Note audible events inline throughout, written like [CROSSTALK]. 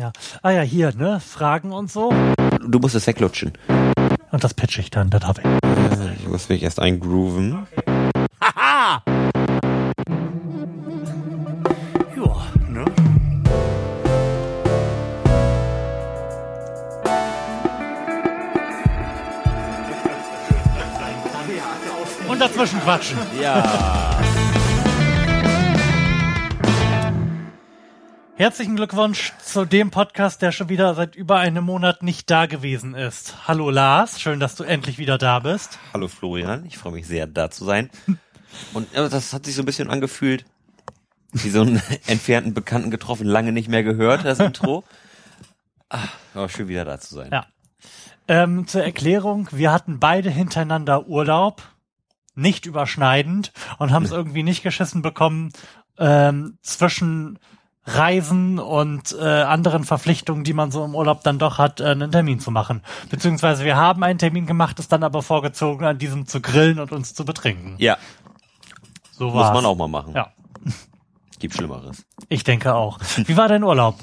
Ja. Ah ja, hier, ne? Fragen und so. Du musst es weglutschen. Und das pitch ich dann, das habe ich. Äh, Ich muss mich erst eingrooven. Haha! Ja, ne? Und dazwischen quatschen. Ja. Herzlichen Glückwunsch zu dem Podcast, der schon wieder seit über einem Monat nicht da gewesen ist. Hallo Lars, schön, dass du endlich wieder da bist. Hallo Florian, ich freue mich sehr, da zu sein. Und äh, das hat sich so ein bisschen angefühlt, wie so einen [LAUGHS] entfernten Bekannten getroffen, lange nicht mehr gehört, das Intro. Ah, aber schön wieder da zu sein. Ja. Ähm, zur Erklärung, wir hatten beide hintereinander Urlaub, nicht überschneidend und haben es [LAUGHS] irgendwie nicht geschissen bekommen, ähm, zwischen Reisen und äh, anderen Verpflichtungen, die man so im Urlaub dann doch hat, äh, einen Termin zu machen. Beziehungsweise wir haben einen Termin gemacht, ist dann aber vorgezogen, an diesem zu grillen und uns zu betrinken. Ja, So muss war's. man auch mal machen. Ja, [LAUGHS] Gibt Schlimmeres. ich denke auch. Wie war dein Urlaub?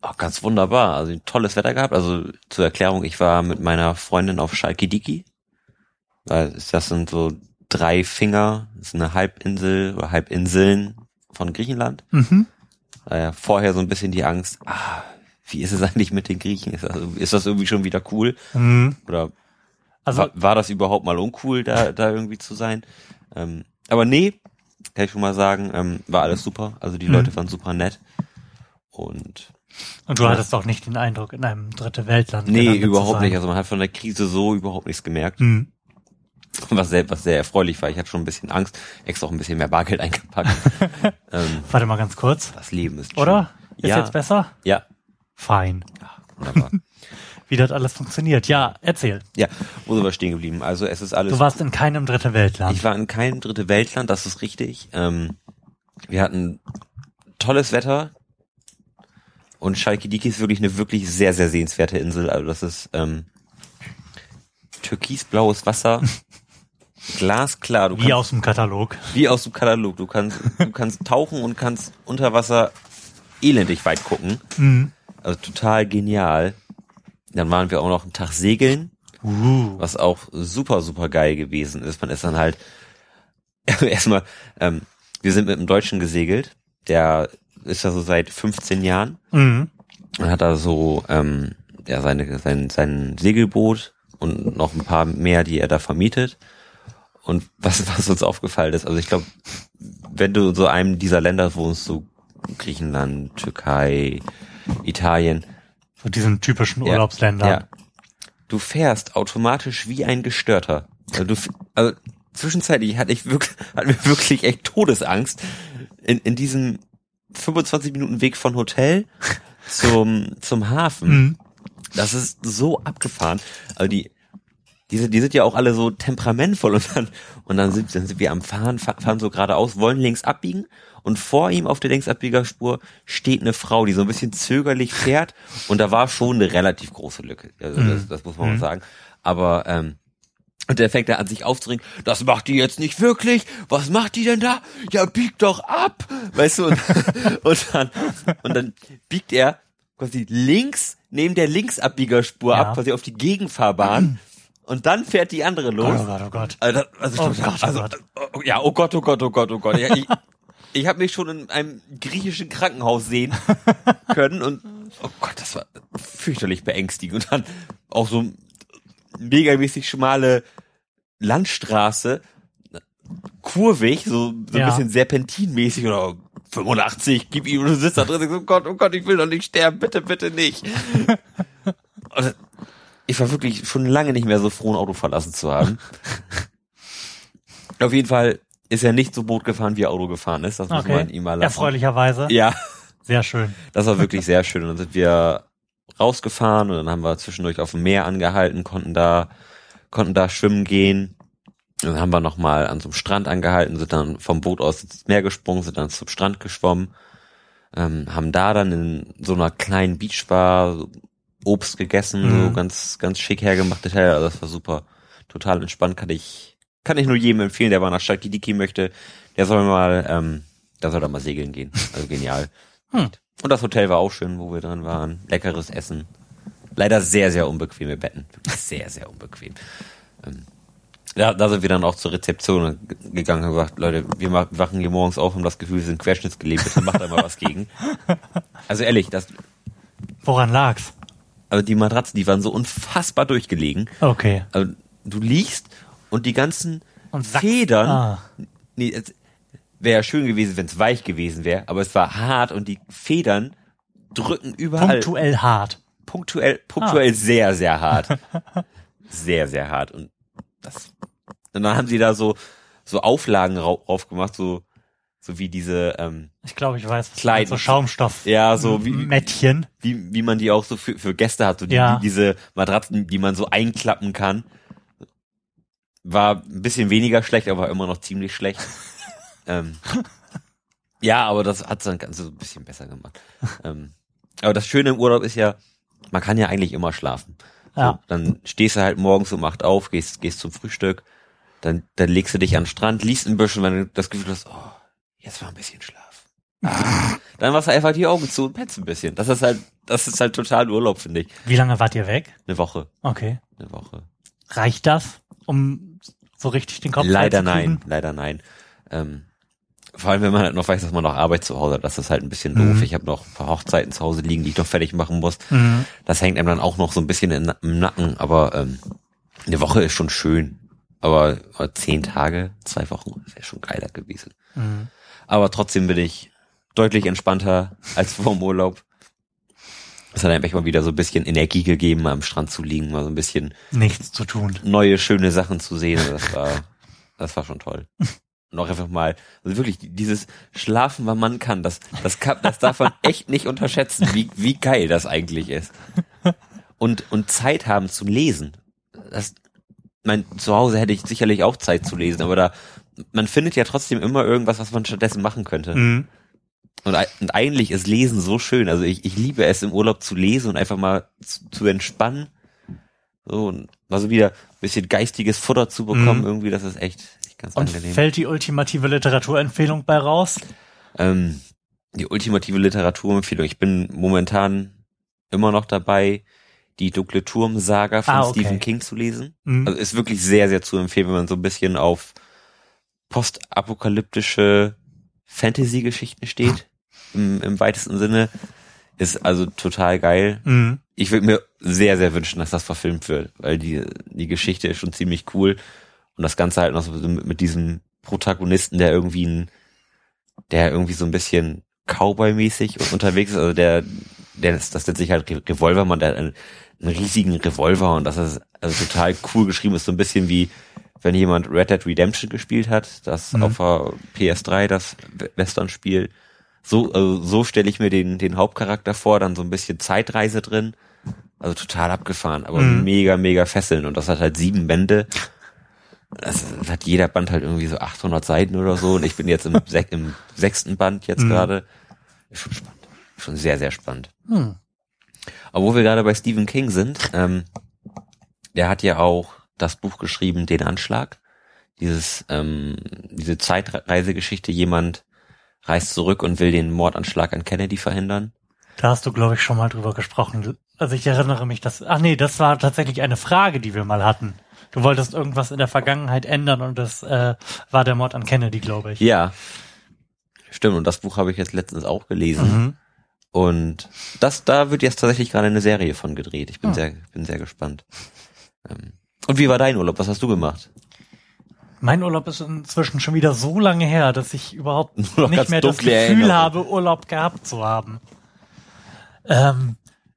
Oh, ganz wunderbar. Also tolles Wetter gehabt. Also zur Erklärung, ich war mit meiner Freundin auf Schalke Diki. Weil das sind so drei Finger, das ist eine Halbinsel oder Halbinseln von Griechenland. Mhm. Daher vorher so ein bisschen die Angst, ah, wie ist es eigentlich mit den Griechen? Ist das, ist das irgendwie schon wieder cool? Mhm. Oder Also war, war das überhaupt mal uncool, da, da irgendwie zu sein? Ähm, aber nee, kann ich schon mal sagen, ähm, war alles super. Also die Mhm. Leute waren super nett. Und Und du hattest auch nicht den Eindruck, in einem dritte Weltland Nee, überhaupt nicht. Also man hat von der Krise so überhaupt nichts gemerkt. Hm. Was sehr, was sehr erfreulich war. Ich hatte schon ein bisschen Angst, extra auch ein bisschen mehr Bargeld [LAUGHS] eingepackt. ähm, Warte mal ganz kurz. das Leben ist schön. Oder? Ist Ja. jetzt besser? Ja, Fein. wunderbar. [LAUGHS] Wie das alles funktioniert. Ja, erzähl. ja, wo sind wir stehen geblieben? Also es ist alles. Du warst in keinem dritte Weltland. ich war in keinem dritte Weltland, das ist richtig. Ähm, wir hatten tolles Wetter. Und Chalkidiki ist wirklich eine wirklich sehr, sehr sehenswerte Insel. Also das ist ähm, türkisblaues Wasser, [LAUGHS] glasklar. Du Wie kannst- aus dem Katalog. Wie aus dem Katalog. Du kannst, du kannst [LAUGHS] tauchen und kannst unter Wasser elendig weit gucken. Mhm. Also total genial. Dann waren wir auch noch einen Tag segeln, Uh. was auch super, super geil gewesen ist. Man ist dann halt [LAUGHS] erstmal, ähm, wir sind mit einem Deutschen gesegelt, der ist da so seit 15 Jahren Mhm. und hat da so ähm, ja, seine, sein, sein Segelboot und noch ein paar mehr, die er da vermietet. Und was, was uns aufgefallen ist, also ich glaube, wenn du in so einem dieser Länder wohnst, so Griechenland, Türkei, Italien, So diesen typischen Ja, Urlaubsländern. ja, du fährst automatisch wie ein Gestörter. Also, du, also zwischenzeitlich hatte ich wirklich, [LAUGHS] hatten wir wirklich echt Todesangst in, in diesem 25 Minuten Weg von Hotel zum, zum Hafen. Mhm. Das ist so abgefahren. Also die, diese, die sind ja auch alle so temperamentvoll und dann, und dann sind, dann sind wir am Fahren, fa- fahren so geradeaus, wollen links abbiegen und vor ihm auf der Linksabbiegerspur steht eine Frau, die so ein bisschen zögerlich fährt und da war schon eine relativ große Lücke. Also das, das muss man mal sagen. Aber, ähm, und der fängt da an sich aufzuregen, das macht die jetzt nicht wirklich, was macht die denn da? Ja, biegt doch ab! Weißt du, und, [LAUGHS] und dann, und dann biegt er quasi links neben der Linksabbiegerspur Ja. ab, quasi auf die Gegenfahrbahn. Und dann fährt die andere los. Oh Gott, oh Gott. Also, das- also, Oh Gott, oh also, Gott. oh, ja, oh Gott, oh Gott, oh Gott, oh Gott. Ja, ich [LAUGHS] ich habe mich schon in einem griechischen Krankenhaus sehen [LAUGHS] können und oh Gott, das war fürchterlich beängstigend. Und dann auch so megamäßig schmale Landstraße, kurvig, so, so Ja. ein bisschen serpentinmäßig oder 85, gib ihm, und du sitzt da drin und sagst, oh Gott, oh Gott, ich will doch nicht sterben, bitte, bitte nicht. [LAUGHS] Und ich war wirklich schon lange nicht mehr so froh, ein Auto verlassen zu haben. Auf jeden Fall ist er nicht so Boot gefahren, wie er Auto gefahren ist. Das muss Okay. man ihm mal lassen. Erfreulicherweise. Ja, Sehr schön. das war wirklich sehr schön. Und dann sind wir rausgefahren und dann haben wir zwischendurch auf dem Meer angehalten, konnten da, konnten da schwimmen gehen. Und dann haben wir nochmal an so einem Strand angehalten, sind dann vom Boot aus ins Meer gesprungen, sind dann zum Strand geschwommen, ähm, haben da dann in so einer kleinen Beachbar Obst gegessen, Mhm. so ganz, ganz schick hergemacht. Detail. Also das war super. Total entspannt, kann ich, kann ich nur jedem empfehlen, der mal nach Chalkidiki möchte. Der soll mal, ähm, der soll da mal segeln gehen. Also genial. Hm. Und das Hotel war auch schön, wo wir drin waren. Leckeres Essen. Leider sehr, sehr unbequeme Betten. Sehr, sehr unbequem. Ähm, ja, da sind wir dann auch zur Rezeption gegangen und gesagt, Leute, wir wachen hier morgens auf und haben das Gefühl, wir sind querschnittsgelähmt, bitte macht da mal was gegen. Also ehrlich, das, Woran lag's? Also die Matratzen, die waren so unfassbar durchgelegen. Okay. Also du liegst und die ganzen Und Federn, Ah. nee, es wäre ja schön gewesen, wenn es weich gewesen wäre, aber es war hart und die Federn drücken überall. Punktuell hart. punktuell, punktuell sehr, sehr hart. [LAUGHS] sehr, sehr hart. Und das, und dann haben sie da so, so Auflagen rau- drauf gemacht, so, so wie diese, ähm, Ich glaube, ich weiß. was Kleid- So Schaumstoff. ja, so wie, Mättchen. wie, wie man die auch so für, für Gäste hat, so die, Ja. die, diese Matratzen, die man so einklappen kann. War ein bisschen weniger schlecht, aber immer noch ziemlich schlecht. [LAUGHS] ähm, ja, aber das hat dann ganz so ein bisschen besser gemacht. [LAUGHS] ähm, aber das Schöne im Urlaub ist ja, man kann ja eigentlich immer schlafen. Ja. So, dann stehst du halt morgens um acht auf, gehst, gehst zum Frühstück, dann, dann legst du dich an den Strand, liest ein bisschen, wenn du das Gefühl hast, oh, jetzt war ein bisschen Schlaf. Ah, [LAUGHS] dann machst du einfach die Augen zu und pennst ein bisschen. Das ist halt, das ist halt total Urlaub, finde ich. Wie lange wart ihr weg? Eine Woche, Okay. eine Woche. Reicht das, um so richtig den Kopf Leider nein, leider nein. Ähm, vor allem, wenn man halt noch weiß, dass man noch Arbeit zu Hause hat, das ist halt ein bisschen Mhm. doof. Ich habe noch ein paar Hochzeiten zu Hause liegen, die ich noch fertig machen muss. Mhm. Das hängt einem dann auch noch so ein bisschen im Nacken, aber ähm, eine Woche ist schon schön. Aber, aber zehn Tage, zwei Wochen, wäre schon geiler gewesen. Mhm. Aber trotzdem bin ich deutlich entspannter als [LAUGHS] vor dem Urlaub. Es hat einem echt mal wieder so ein bisschen Energie gegeben, am Strand zu liegen, mal so ein bisschen Nichts zu tun. neue, schöne Sachen zu sehen. Also Das war, das war schon toll. [LAUGHS] Und auch einfach mal, also wirklich, dieses Schlafen, wann man kann, das, das kann, das darf man [LAUGHS] echt nicht unterschätzen, wie, wie geil das eigentlich ist. Und, und Zeit haben zu lesen. Das, mein, zu Hause hätte ich sicherlich auch Zeit zu lesen, aber da, man findet ja trotzdem immer irgendwas, was man stattdessen machen könnte. Mhm. Und, und eigentlich ist Lesen so schön. Also ich, ich liebe es im Urlaub zu lesen und einfach mal zu, zu entspannen. So, und mal so wieder ein bisschen geistiges Futter zu bekommen, Mhm. irgendwie, das ist echt, echt ganz Und angenehm. fällt die ultimative Literaturempfehlung bei raus? Ähm, die ultimative Literaturempfehlung. Ich bin momentan immer noch dabei, die Dunkle Turm-Saga von Ah, okay. Stephen King zu lesen. Mhm. Also ist wirklich sehr, sehr zu empfehlen, wenn man so ein bisschen auf postapokalyptische Fantasy-Geschichten steht, [LAUGHS] im, im weitesten Sinne. Ist also total geil. Mhm. Ich würde mir sehr, sehr wünschen, dass das verfilmt wird, weil die, die Geschichte ist schon ziemlich cool. Und das Ganze halt noch so mit, mit diesem Protagonisten, der irgendwie ein, der irgendwie so ein bisschen Cowboy-mäßig unterwegs ist, also der, der, das, das nennt sich halt Re- Revolvermann, der hat einen, einen riesigen Revolver und das ist also total cool geschrieben, ist so ein bisschen wie, wenn jemand Red Dead Redemption gespielt hat, das Mhm. auf der PS3, das We- Western-Spiel. So, also so stelle ich mir den, den Hauptcharakter vor, dann so ein bisschen Zeitreise drin. Also total abgefahren, aber Mhm. mega, mega fesseln. Und das hat halt sieben Bände. Das hat jeder Band halt irgendwie so 800 Seiten oder so. Und ich bin jetzt im, [LAUGHS] sech, im sechsten Band jetzt Mhm. gerade. Ist schon spannend. Schon sehr, sehr spannend. Hm. Aber wo wir gerade bei Stephen King sind, ähm, der hat ja auch das Buch geschrieben, Den Anschlag. Dieses, ähm, diese Zeitreisegeschichte, jemand reist zurück und will den Mordanschlag an Kennedy verhindern. Da hast du, glaube ich, schon mal drüber gesprochen. Also ich erinnere mich, dass. Ach nee, das war tatsächlich eine Frage, die wir mal hatten. Du wolltest irgendwas in der Vergangenheit ändern und das äh, war der Mord an Kennedy, glaube ich. Ja. Stimmt, und das Buch habe ich jetzt letztens auch gelesen. Mhm. Und das, da wird jetzt tatsächlich gerade eine Serie von gedreht. Ich bin Ah. sehr, bin sehr gespannt. Ähm, und wie war dein Urlaub? Was hast du gemacht? Mein Urlaub ist inzwischen schon wieder so lange her, dass ich überhaupt [LAUGHS] nicht mehr das Gefühl Erinnerung. habe, Urlaub gehabt zu haben. Ähm,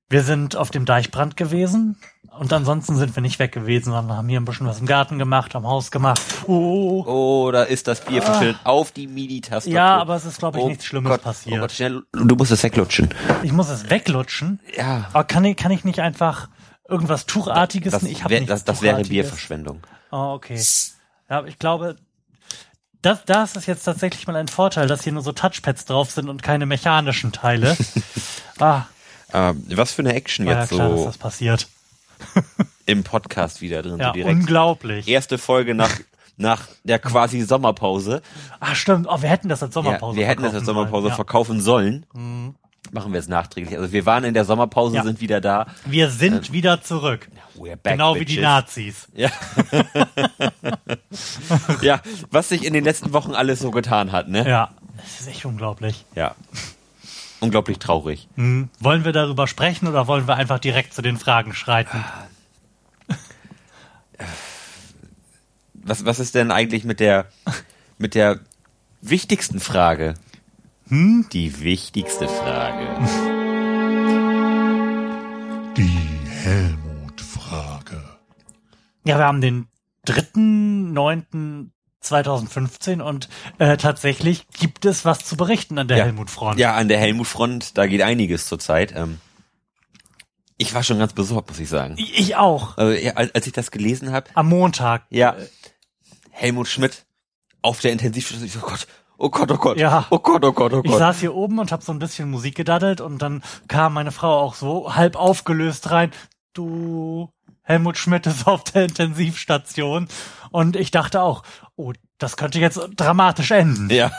wir sind auf dem Deichbrand gewesen und ansonsten sind wir nicht weg gewesen, sondern haben hier ein bisschen was im Garten gemacht, am Haus gemacht. Oh, Oh, da ist das Bier verschüttet auf die MIDI-Taste. ja, aber es ist, glaube ich, oh nichts Schlimmes Gott, passiert. Oh Gott, schnell, du musst es weglutschen. Ich muss es weglutschen. Ja. Aber kann ich, kann ich nicht einfach irgendwas Tuchartiges? Das, ich wär, das, das wäre. Bierverschwendung. Oh, okay. Ja, ich glaube, das, das ist jetzt tatsächlich mal ein Vorteil, dass hier nur so Touchpads drauf sind und keine mechanischen Teile. [LAUGHS] ah, Ähm, was für eine Action ja jetzt klar, dass so das passiert. [LAUGHS] im Podcast wieder drin, Ja, so direkt. unglaublich. Erste Folge nach, nach der quasi Sommerpause. Ah, stimmt. Oh, wir hätten das als Ja, Sommerpause wir hätten das als verkaufen Sommerpause sollen. verkaufen sollen. Ja. Mhm. Machen wir es nachträglich. Also wir waren in der Sommerpause, Ja. sind wieder da. Wir sind wieder zurück. We're back, genau wie die bitches. Nazis. Ja. [LAUGHS] ja, was sich in den letzten Wochen alles so getan hat, ne? Ja, das ist echt unglaublich. Ja. Unglaublich traurig. Hm. Wollen wir darüber sprechen oder wollen wir einfach direkt zu den Fragen schreiten? Was, was ist denn eigentlich mit der, mit der wichtigsten Frage? Hm? Die wichtigste Frage. [LAUGHS] Die Helmut-Frage. Ja, wir haben den 3.9.2015 und äh, tatsächlich gibt es was zu berichten an der Ja. Helmut Front. Ja, an der Helmut-Front, da geht einiges zurzeit. Ähm, ich war schon ganz besorgt, muss ich sagen. Ich auch. Also, ja, als als ich das gelesen habe, Am Montag. ja, Helmut Schmidt auf der Intensivstation, ich so, oh Gott, oh Gott, oh Gott, Ja. oh Gott, oh Gott, oh Ich Gott. saß hier oben und habe so ein bisschen Musik gedaddelt und dann kam meine Frau auch so halb aufgelöst rein. Du, Helmut Schmidt ist auf der Intensivstation. Und ich dachte auch, oh, das könnte jetzt dramatisch enden. Ja.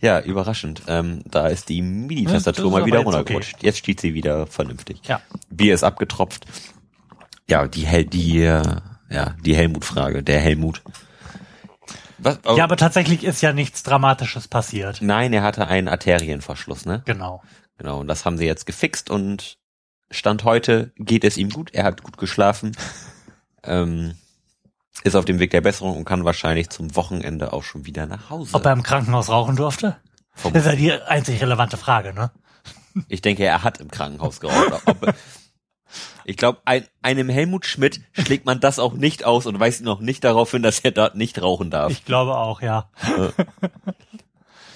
Ja, überraschend. Ähm, da ist die MIDI-Tastatur mal wieder runtergerutscht. Jetzt steht sie wieder vernünftig. Ja. Bier ist abgetropft. Ja, die Hel die äh, ja, die Helmut-Frage, der Helmut. Was? Oh, Ja, aber tatsächlich ist ja nichts Dramatisches passiert. nein, er hatte einen Arterienverschluss, ne? Genau. Genau, und das haben sie jetzt gefixt und Stand heute geht es ihm gut. Er hat gut geschlafen. [LAUGHS] ähm, ist auf dem Weg der Besserung und kann wahrscheinlich zum Wochenende auch schon wieder nach Hause. Ob er im Krankenhaus rauchen durfte? Vom- Das ist ja die einzig relevante Frage, ne? Ich denke, er hat im Krankenhaus geraucht. [LAUGHS] Ob, ich glaube, ein, einem Helmut Schmidt schlägt man das auch nicht aus und weist ihn auch nicht darauf hin, dass er dort nicht rauchen darf. Ich Ich glaube auch, ja.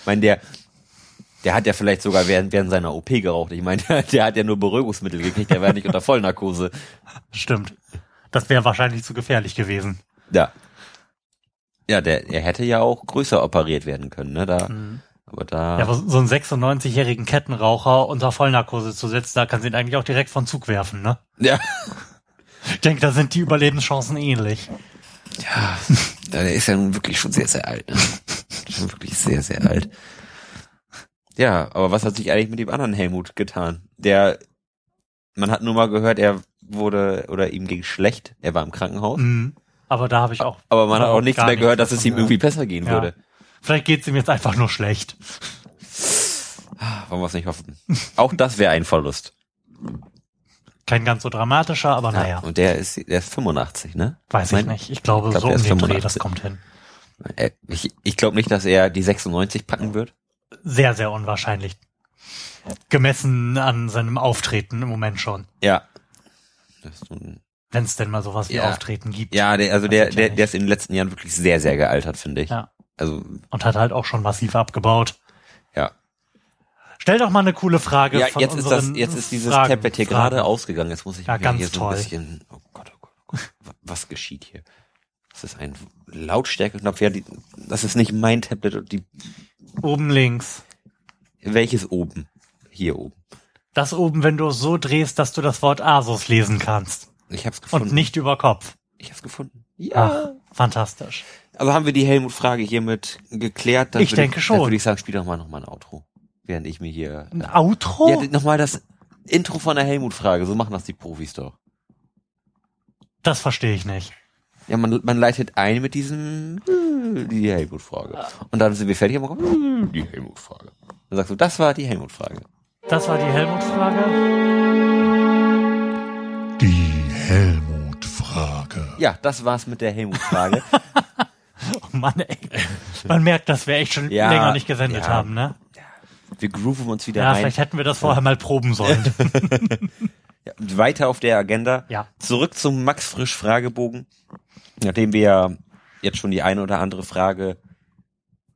meine, der, der hat ja vielleicht sogar während, während seiner OP geraucht. Ich meine, der, [LAUGHS] der hat ja nur Beruhigungsmittel gekriegt, der war ja nicht unter Vollnarkose. Stimmt. Das wäre wahrscheinlich zu gefährlich gewesen. Ja. Ja, der, er hätte ja auch größer operiert werden können, ne? Da, aber da. Ja, aber so einen 96-jährigen Kettenraucher unter Vollnarkose zu setzen, da kann sie ihn eigentlich auch direkt von Zug werfen, ne? ja. Ich denke, da sind die Überlebenschancen ähnlich. Ja, der ist ja nun wirklich schon sehr, sehr alt. Ne? Schon wirklich sehr, sehr alt. Ja, aber was hat sich eigentlich mit dem anderen Helmut getan? Der, man hat nur mal gehört, er wurde oder ihm ging schlecht. Er war im Krankenhaus. Mhm. Aber da habe ich auch. Aber man hat auch nichts mehr gehört, dass es ihm irgendwie besser gehen Ja. würde. Vielleicht geht's ihm jetzt einfach nur schlecht. Wollen wir es nicht hoffen. Auch das wäre ein Verlust. Kein ganz so dramatischer, aber naja, Und der ist, der ist 85, ne? weiß ich mein- nicht. Ich glaube, ich glaub, so um den Dreh, 85. das kommt hin. Ich, ich glaube nicht, dass er die 96 packen wird. Sehr, sehr unwahrscheinlich. Gemessen an seinem Auftreten im Moment schon. Ja. Wenn es denn mal sowas wie Ja. Auftreten gibt. Ja, der, also der, ja der, der ist in den letzten Jahren wirklich sehr, sehr gealtert, finde ich. Ja. Also, Und hat halt auch schon massiv abgebaut. ja. Stell doch mal eine coole Frage Ja, jetzt ist das, jetzt ist dieses Fragen, Tablet hier Fragen. gerade ausgegangen. Jetzt muss ich Ja, ganz hier so toll. ein bisschen, oh Gott, oh Gott, oh Gott. Wa- Was geschieht hier? Das ist ein Lautstärkeknopf. Ja, die, das ist nicht mein Tablet. und Die, Oben links. welches oben? Hier oben. Das oben, wenn du es so drehst, dass du das Wort Asus lesen kannst. Ich hab's gefunden. Und nicht über Kopf. Ich hab's gefunden. Ach, fantastisch. Also haben wir die Helmut-Frage hiermit geklärt? Dann Ich denke schon. Dann würde ich sagen, spiel doch mal nochmal ein Outro. Während ich mir hier... Ein Outro? Ja, nochmal das Intro von der Helmut-Frage. So machen das die Profis doch. das verstehe ich nicht. Ja, man, man leitet ein mit diesem äh, die Helmut-Frage. Und dann sind wir fertig und man kommt äh, die Helmut-Frage. Dann sagst du, das war die Helmut-Frage. Das war die Helmut-Frage. Die Helmut-Frage. Ja, das war's mit der Helmut-Frage. [LAUGHS] [LAUGHS] Oh Mann, ey. Man merkt, dass wir echt schon Ja, länger nicht gesendet ja. haben, ne? wir grooven uns wieder Ja, ein. vielleicht hätten wir das vorher mal proben sollen. [LAUGHS] Ja, weiter auf der Agenda. Ja. Zurück zum Max Frisch Fragebogen. Nachdem wir ja jetzt schon die eine oder andere Frage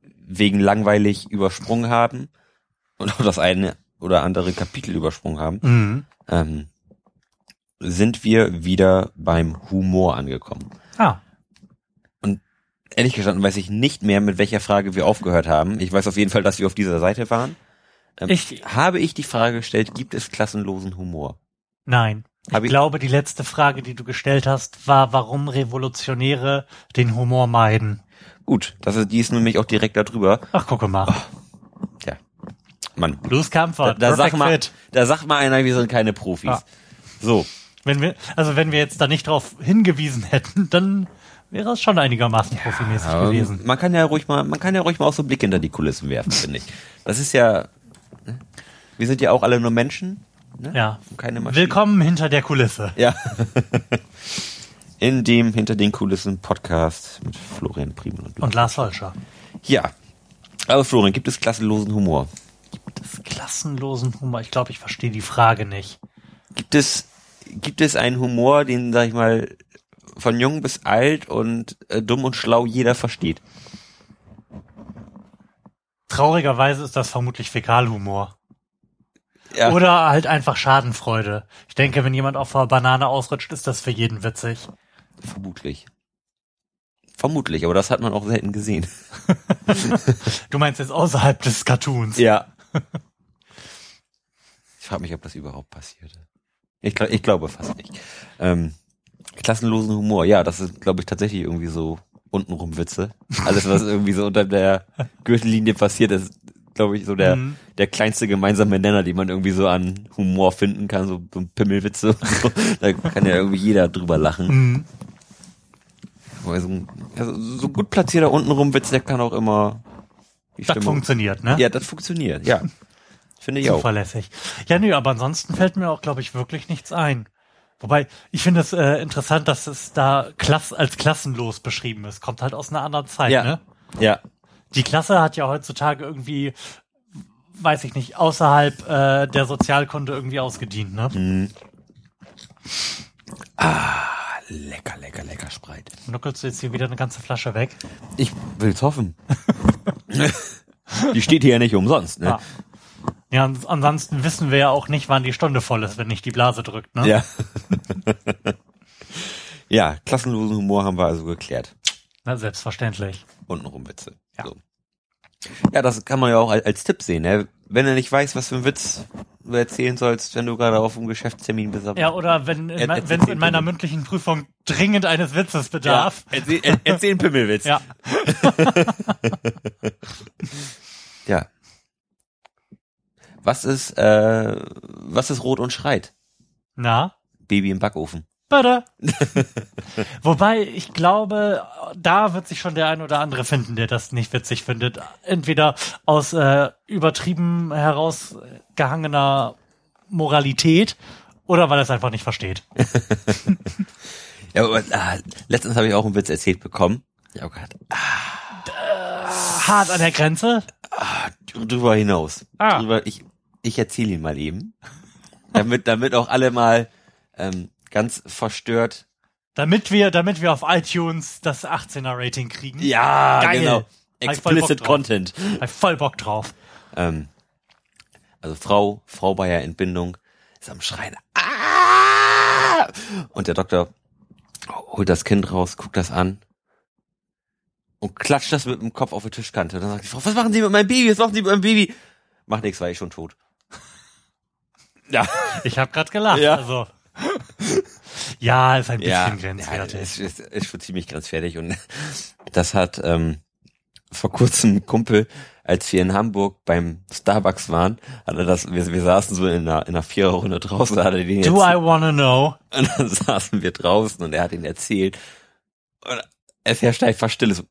wegen langweilig übersprungen haben und auch das eine oder andere Kapitel übersprungen haben, mhm. ähm, sind wir wieder beim Humor angekommen. Ah, Ehrlich gestanden weiß ich nicht mehr, mit welcher Frage wir aufgehört haben. Ich weiß auf jeden Fall, dass wir auf dieser Seite waren. Ähm, Ich- habe ich die Frage gestellt, gibt es klassenlosen Humor? nein. Ich ich- glaube, die letzte Frage, die du gestellt hast, war, warum Revolutionäre den Humor meiden. Gut, das ist, die ist nämlich auch direkt darüber. Ach, gucke mal. Ja. Mann. Bruce Da, Comfort, da, sag mal, fit. da sagt mal einer, wir sind keine Profis. Ja. So. Wenn wir, also wenn wir jetzt da nicht drauf hingewiesen hätten, dann wäre es schon einigermaßen profimäßig Aber gewesen. Man kann ja ruhig mal, man kann ja ruhig mal auch so einen Blick hinter die Kulissen werfen, finde ich. Das ist ja, ne? wir sind ja auch alle nur Menschen. Ne? Ja. Und Keine Maschinen. Willkommen hinter der Kulisse. Ja. [LAUGHS] In dem hinter den Kulissen Podcast mit Florian Priemann und, Und Lars Holscher. Ja. Aber Florian, gibt es klassenlosen Humor? Das klassenlosen Humor. Ich glaube, ich verstehe die Frage nicht. Gibt es, gibt es einen Humor, den, sag ich mal, von jung bis alt und äh, dumm und schlau jeder versteht? Traurigerweise ist das vermutlich Fäkalhumor. Ja. Oder halt einfach Schadenfreude. Ich denke, wenn jemand auf einer Banane ausrutscht, ist das für jeden witzig. Vermutlich. Vermutlich, aber das hat man auch selten gesehen. [LAUGHS] Du meinst jetzt außerhalb des Cartoons. Ja. Ich frage mich, ob das überhaupt passierte. Ich, glaub- ich glaube fast nicht. Ähm, klassenlosen Humor, ja, das ist, glaube ich, tatsächlich irgendwie so untenrum Witze. Alles, was irgendwie so unter der Gürtellinie passiert, ist, glaube ich, so der, Mhm. der kleinste gemeinsame Nenner, den man irgendwie so an Humor finden kann, so, so Pimmelwitze und so. [LAUGHS] Da kann ja irgendwie jeder drüber lachen. Mhm. Aber so, ein- also so gut platzierter untenrum Witz, der kann auch immer Das funktioniert, ne? Ja, das funktioniert, ja. [LAUGHS] Finde ich auch. Zuverlässig. Ja, nö, aber ansonsten fällt mir auch, glaube ich, wirklich nichts ein. Wobei, ich finde es äh, interessant, dass es da Klass als klassenlos beschrieben ist. Kommt halt aus einer anderen Zeit, Ja. ne? Ja, Die Klasse hat ja heutzutage irgendwie, weiß ich nicht, außerhalb äh, der Sozialkunde irgendwie ausgedient, ne? Mhm. lecker, lecker, lecker Spreit. Nuckelst du jetzt hier wieder eine ganze Flasche weg? Ich will's hoffen. [LAUGHS] die steht hier ja nicht umsonst, ne? Ja. Ja, ans- ansonsten wissen wir ja auch nicht, wann die Stunde voll ist, wenn nicht die Blase drückt, ne? Ja. [LAUGHS] ja, klassenlosen Humor haben wir also geklärt. Na, selbstverständlich. Untenrum Witze. Ja. So. Ja, das kann man ja auch als, als Tipp sehen, ne? Wenn du nicht weißt, was für einen Witz du erzählen sollst, wenn du gerade auf einem Geschäftstermin bist. Ja, oder wenn in Er- es in den meiner mündlichen Prüfung dringend eines Witzes ja bedarf. erzähl, er, erzähl einen Pimmelwitz. Ja. [LAUGHS] Ja. Was ist, äh, was ist rot und schreit? Na? Baby im Backofen. Bitte. [LAUGHS] Wobei, ich glaube, da wird sich schon der ein oder andere finden, der das nicht witzig findet. Entweder aus äh, übertrieben herausgehangener Moralität oder weil er es einfach nicht versteht. [LAUGHS] Ja, aber ah, letztens habe ich auch einen Witz erzählt bekommen. Ja, oh Gott. Hart an der Grenze. Ah, drüber hinaus. Ah. Drüber, ich ich erzähle ihn mal eben. Damit, damit auch alle mal ähm, ganz verstört. Damit wir, damit wir auf iTunes das 18er Rating kriegen. Ja, Geil. genau. Explicit. Content. Hab ich voll Bock drauf. Ähm, also Frau, Frau bei der Entbindung ist am Schreien. Ah! Und der Doktor holt das Kind raus, guckt das an und klatscht das mit dem Kopf auf die Tischkante. Dann sagt die Frau, was machen Sie mit meinem Baby? Was machen Sie mit meinem Baby? Macht nichts, weil ich schon tot. Ja, Ich habe gerade gelacht. Ja. Also. Ja, ist ein bisschen ja, grenzwertig. ja ist, ist, ist schon ziemlich grenzwertig und das hat ähm, vor kurzem ein Kumpel, als wir in Hamburg beim Starbucks waren, hat er das, wir, wir saßen so in einer, in einer Viererrunde draußen, hat er den Do jetzt, I wanna know? und dann [LAUGHS] saßen wir draußen und er hat ihn erzählt und es herrscht einfach Stille so,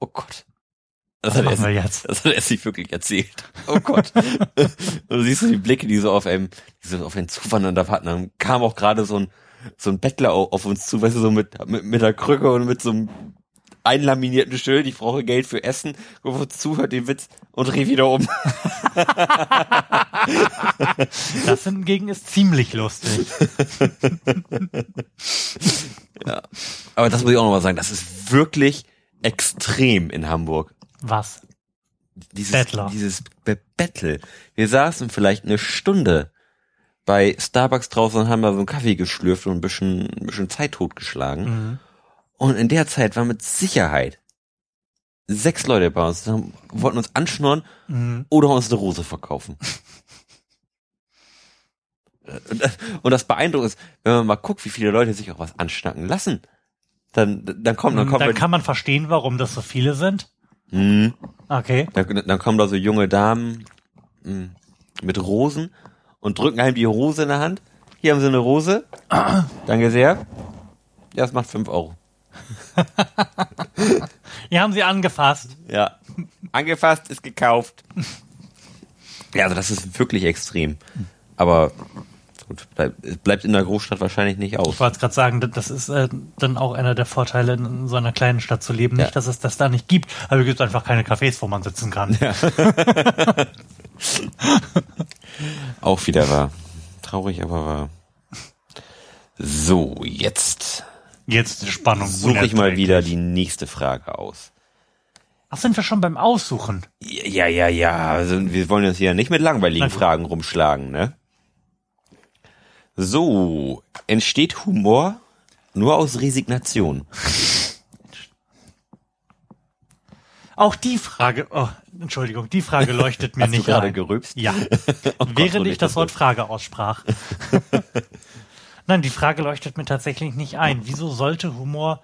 oh Gott. Das hat, er, jetzt- das hat er sich wirklich erzählt. Oh Gott. [LAUGHS] du siehst so die Blicke, die so auf einem, die so auf einen zuwandern da hatten. Dann kam auch gerade so ein, so ein Bettler au- auf uns zu, weißt du, so mit, mit, mit der Krücke und mit so einem einlaminierten Schild, ich brauche Geld für Essen, guckt uns zu, hört den Witz und dreht wieder um. [LAUGHS] Das hingegen ist ziemlich lustig. [LAUGHS] Aber das muss ich auch nochmal sagen, das ist wirklich extrem in Hamburg. Was? Dieses, Bettler. Dieses Be Battle. Wir saßen vielleicht eine Stunde bei Starbucks draußen und haben da so einen Kaffee geschlürft und ein bisschen, ein bisschen Zeit totgeschlagen. Mhm. Und in der Zeit waren mit Sicherheit sechs Leute bei uns, wollten uns anschnorren Mhm. oder uns eine Rose verkaufen. [LAUGHS] Und das- Und das beeindruckend ist, wenn man mal guckt, wie viele Leute sich auch was anschnacken lassen, dann, dann kommt, dann kommt, Dann kann man verstehen, warum das so viele sind. Hm, Okay. dann, dann kommen da so junge Damen, mh, mit Rosen und drücken einem die Rose in der Hand. Hier haben Sie eine Rose. [CLEARS THROAT] Danke sehr. Ja, das macht fünf Euro. [LAUGHS] Die haben sie angefasst. Ja. Angefasst ist gekauft. [LAUGHS] Ja, also das ist wirklich extrem. Aber gut, bleib, es bleibt in der Großstadt wahrscheinlich nicht aus. Ich wollte gerade sagen, das ist äh, dann auch einer der Vorteile, in so einer kleinen Stadt zu leben. Ja. Nicht, dass es das da nicht gibt, aber es gibt einfach keine Cafés, wo man sitzen kann. [LAUGHS] Auch wieder wahr. Traurig, aber wahr. So, jetzt Jetzt die Spannung. suche ich mal wieder die nächste Frage aus. Ach, sind wir schon beim Aussuchen? Ja, ja, ja. Also wir wollen uns hier nicht mit langweiligen. Fragen rumschlagen, ne? So, entsteht Humor nur aus Resignation? Auch die Frage, oh, Entschuldigung, die Frage leuchtet mir Hast du nicht gerade ein. gerülpst? Ja, [LAUGHS] Oh [LAUGHS] Gott, während ich das Wort Frage aussprach. [LAUGHS] Nein, die Frage leuchtet mir tatsächlich nicht ein. Wieso sollte Humor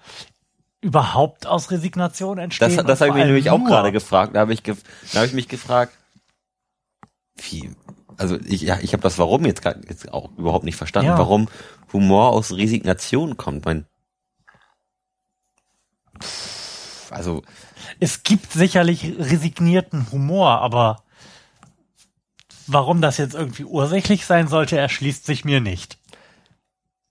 überhaupt aus Resignation entstehen? Das, das habe ich mir nämlich auch gerade gefragt. Da habe ich, gef da hab ich mich gefragt, wie, also ich, ja, ich habe das Warum jetzt, gar- jetzt auch überhaupt nicht verstanden, Ja. warum Humor aus Resignation kommt. Mein, also Es gibt sicherlich resignierten Humor, aber warum das jetzt irgendwie ursächlich sein sollte, erschließt sich mir nicht.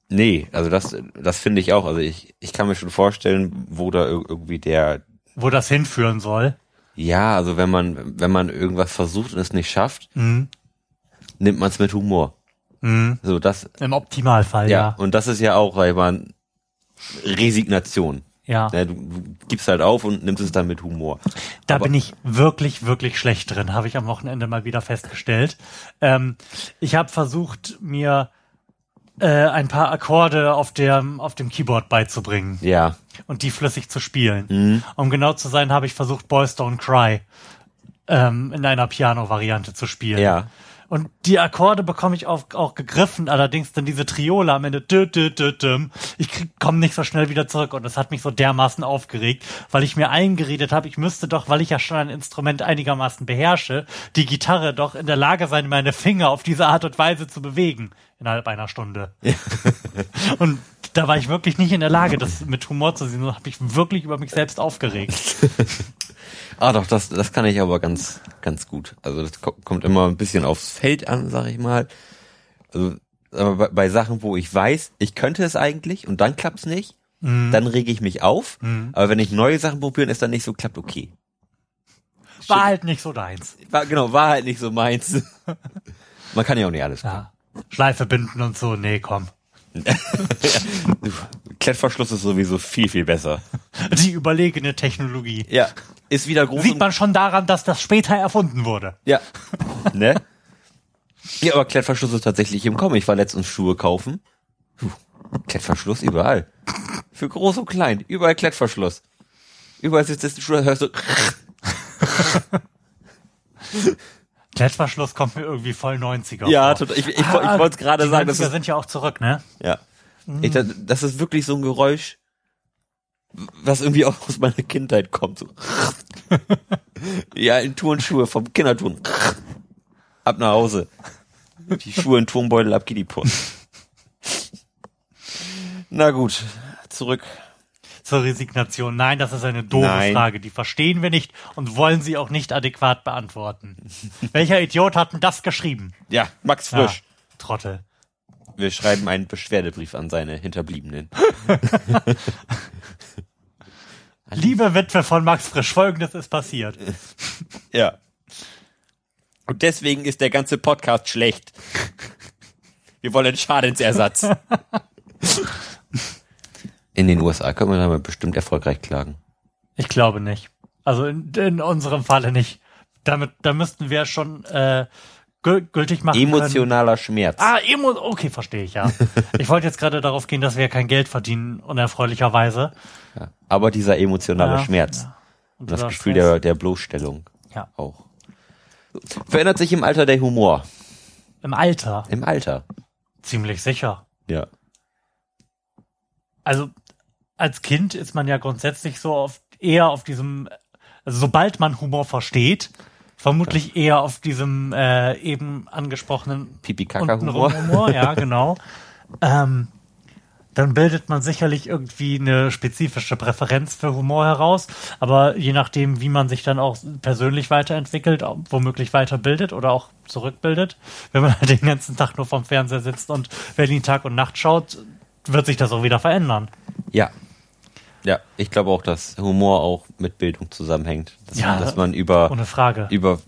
nee, also das, das finde ich auch. Also ich, ich kann mir schon vorstellen, wo da ir- irgendwie der, Wo das hinführen soll. ja, also wenn man, wenn man irgendwas versucht und es nicht schafft, Mhm. Nimmt man es mit Humor. Mhm. So das, Im Optimalfall, ja. ja. Und das ist ja auch, weil man Resignation. Ja. Ne, du, du gibst halt auf und nimmst es dann mit Humor. Da Aber- bin ich wirklich, wirklich schlecht drin, habe ich am Wochenende mal wieder festgestellt. Ähm, ich habe versucht, mir äh, ein paar Akkorde auf dem, auf dem Keyboard beizubringen Ja. und die flüssig zu spielen. Mhm. Um genau zu sein, habe ich versucht, Boys Don't Cry ähm, in einer Piano-Variante zu spielen. Ja. Und die Akkorde bekomme ich auch, auch gegriffen, allerdings dann diese Triole am Ende. Dü, dü, dü, düm. Ich komme nicht so schnell wieder zurück und das hat mich so dermaßen aufgeregt, weil ich mir eingeredet habe, ich müsste doch, weil ich ja schon ein Instrument einigermaßen beherrsche, die Gitarre doch in der Lage sein, meine Finger auf diese Art und Weise zu bewegen innerhalb einer Stunde. [LAUGHS] und da war ich wirklich nicht in der Lage, das mit Humor zu sehen, und habe mich wirklich über mich selbst aufgeregt. [LAUGHS] Ah, doch, das, das kann ich aber ganz, ganz gut. Also das ko- kommt immer ein bisschen aufs Feld an, sag ich mal. Also aber bei, bei Sachen, wo ich weiß, ich könnte es eigentlich und dann klappt's nicht, dann rege ich mich auf. Aber wenn ich neue Sachen probiere und es dann nicht so klappt, okay. War halt nicht so deins. War, genau, war halt nicht so meins. Man kann ja auch nicht alles. Ja. Schleife binden und so, nee, komm. [LAUGHS] [LAUGHS] Klettverschluss ist sowieso viel, viel besser. Die überlegene Technologie. Ja. Ist wieder groß. Sieht man schon daran, dass das später erfunden wurde. Ja. [LAUGHS] ne? Ja, aber Klettverschluss ist tatsächlich im Kommen. Ich war letztens Schuhe kaufen. Puh, Klettverschluss überall. Für groß und klein. Überall Klettverschluss. Überall sitzt das Schuhe, hörst du. [LAUGHS] Klettverschluss kommt mir irgendwie voll 90er Ja, vor. total. Ich, ich, ich, wollte es gerade die sagen, das 90er ist, sind ja auch zurück, ne? ja. Ich, das, ist wirklich so ein Geräusch, was irgendwie auch aus meiner Kindheit kommt. So. [LAUGHS] ja, in Turnschuhe vom Kinderturn. Ab nach Hause. Die Schuhe in Turmbeutel, ab geht die Post. Na gut, zurück. Zur Resignation. Nein, das ist eine doofe Nein. Frage. Die verstehen wir nicht und wollen sie auch nicht adäquat beantworten. Welcher Idiot hat denn das geschrieben? Ja, Max Frisch. Ja, Trottel. Wir schreiben einen Beschwerdebrief an seine Hinterbliebenen. [LAUGHS] Liebe Witwe von Max Frisch, folgendes ist passiert. [LAUGHS] Ja. Und deswegen ist der ganze Podcast schlecht. Wir wollen Schadensersatz. [LAUGHS] In den USA können wir damit bestimmt erfolgreich klagen. Ich glaube nicht. Also in, in unserem Falle nicht. Damit, da müssten wir schon äh, gültig machen können. Emotionaler Schmerz. Ah, emo okay, verstehe ich, ja. [LAUGHS] ich wollte jetzt gerade darauf gehen, dass wir kein Geld verdienen, unerfreulicherweise. Ja. Aber dieser emotionale Ja, Schmerz. ja. Und das dieser Gefühl Stress. der, der Bloßstellung Ja. auch. Verändert sich im Alter der Humor? Im Alter, Im Alter. ziemlich sicher. Ja. Also als Kind ist man ja grundsätzlich so auf, eher auf diesem, also sobald man Humor versteht, Vermutlich eher auf diesem äh, eben angesprochenen Pipi-Kaka-Humor. ja, [LAUGHS] genau. ähm, dann bildet man sicherlich irgendwie eine spezifische Präferenz für Humor heraus. Aber je nachdem, wie man sich dann auch persönlich weiterentwickelt, womöglich weiterbildet oder auch zurückbildet, wenn man [LAUGHS] halt den ganzen Tag nur vorm Fernseher sitzt und Berlin Tag und Nacht schaut, wird sich das auch wieder verändern. Ja. Ja, ich glaube auch, dass Humor auch mit Bildung zusammenhängt. Dass, Ja, man, dass man über, Ohne Frage. über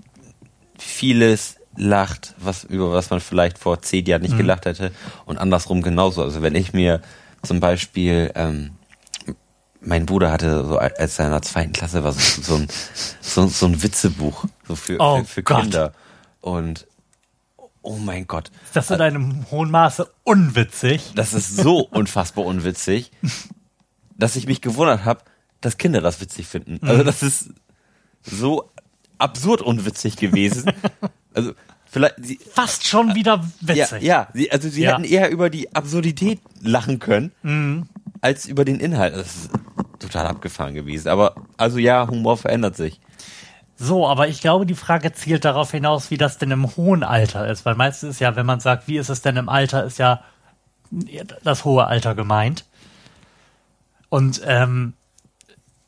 vieles lacht, was, über was man vielleicht vor zehn Jahren Mhm. nicht gelacht hätte und andersrum genauso. Also wenn ich mir zum Beispiel, ähm, mein Bruder hatte so als er in der zweiten Klasse war so, so ein so, so ein Witzebuch so für, Oh für, für. Kinder und oh mein Gott, Ist das in einem hohen Maße unwitzig? das ist so unfassbar unwitzig, [LAUGHS] dass ich mich gewundert habe, dass Kinder das witzig finden. Also Mhm. das ist so absurd unwitzig gewesen. [LAUGHS] Also vielleicht sie, Fast schon wieder ja, witzig. ja, sie, also sie Ja. hätten eher über die Absurdität lachen können, Mhm. als über den Inhalt. Das ist total abgefahren gewesen. Aber also ja, Humor verändert sich. So, aber ich glaube, die Frage zielt darauf hinaus, wie das denn im hohen Alter ist. Weil meistens ist ja, wenn man sagt, wie ist es denn im Alter, ist ja das hohe Alter gemeint. Und ähm,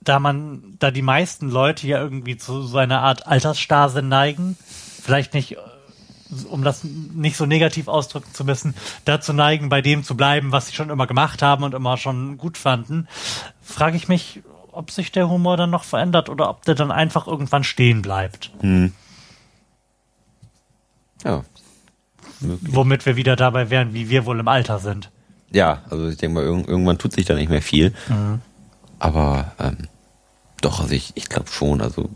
da man, da die meisten Leute ja irgendwie zu so einer Art Altersstase neigen, vielleicht nicht, äh, um das nicht so negativ ausdrücken zu müssen, dazu neigen, bei dem zu bleiben, was sie schon immer gemacht haben und immer schon gut fanden, frage ich mich, ob sich der Humor dann noch verändert oder ob der dann einfach irgendwann stehen bleibt. Ja. Womit wir wieder dabei wären, wie wir wohl im Alter sind. Ja, also ich denke mal, irg irgendwann tut sich da nicht mehr viel. Aber ähm, doch, also ich, ich glaube schon. Also,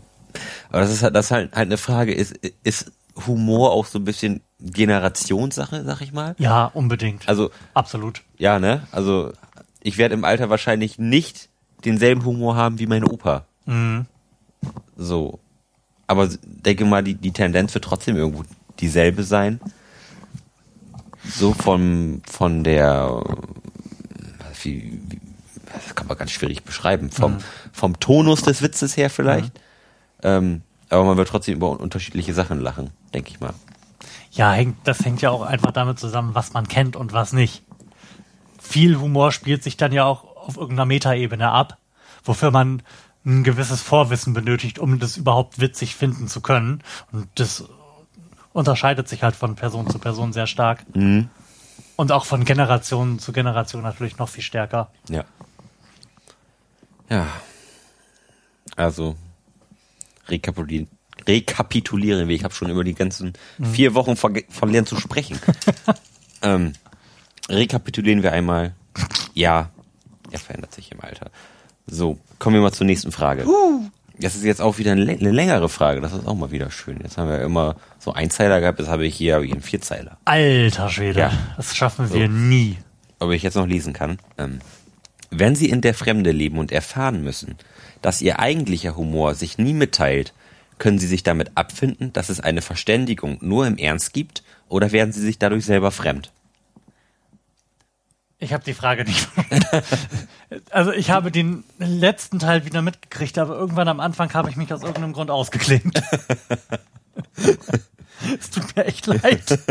aber das ist halt, das ist halt, halt eine Frage. Ist, ist Humor auch so ein bisschen Generationssache, sag ich mal? Ja, unbedingt. Also Absolut. ja, ne? Also ich werde im Alter wahrscheinlich nicht denselben Humor haben wie mein Opa. Mhm. So. Aber denke mal, die, die Tendenz wird trotzdem irgendwo dieselbe sein. So von, von der, wie, wie, das kann man ganz schwierig beschreiben, vom, vom Tonus des Witzes her vielleicht. Ähm, aber man wird trotzdem über unterschiedliche Sachen lachen, denke ich mal. Ja, hängt, das hängt ja auch einfach damit zusammen, was man kennt und was nicht. Viel Humor spielt sich dann ja auch auf irgendeiner Metaebene ab, wofür man ein gewisses Vorwissen benötigt, um das überhaupt witzig finden zu können. Und das unterscheidet sich halt von Person zu Person sehr stark. Und auch von Generation zu Generation natürlich noch viel stärker. Ja. Ja. Also, rekapitulieren, rekapitulieren wir. Ich habe schon über die ganzen vier Wochen verge- verlernt zu sprechen. [LAUGHS] ähm, rekapitulieren wir einmal. Ja, er verändert sich im Alter. So, kommen wir mal zur nächsten Frage. Das ist jetzt auch wieder eine, lä- eine längere Frage. Das ist auch mal wieder schön. Jetzt haben wir immer so Einzeiler gehabt. Jetzt habe ich hier habe ich einen Vierzeiler. Alter Schwede, Ja. das schaffen wir nie. ob ich jetzt noch lesen kann. Ähm, wenn Sie in der Fremde leben und erfahren müssen, dass Ihr eigentlicher Humor sich nie mitteilt, können Sie sich damit abfinden, dass es eine Verständigung nur im Ernst gibt, oder werden Sie sich dadurch selber fremd? Ich habe die Frage nicht. [LAUGHS] also ich habe den letzten Teil wieder mitgekriegt, aber irgendwann am Anfang habe ich mich aus irgendeinem Grund ausgeklingt. [LAUGHS] es tut mir echt leid. [LAUGHS]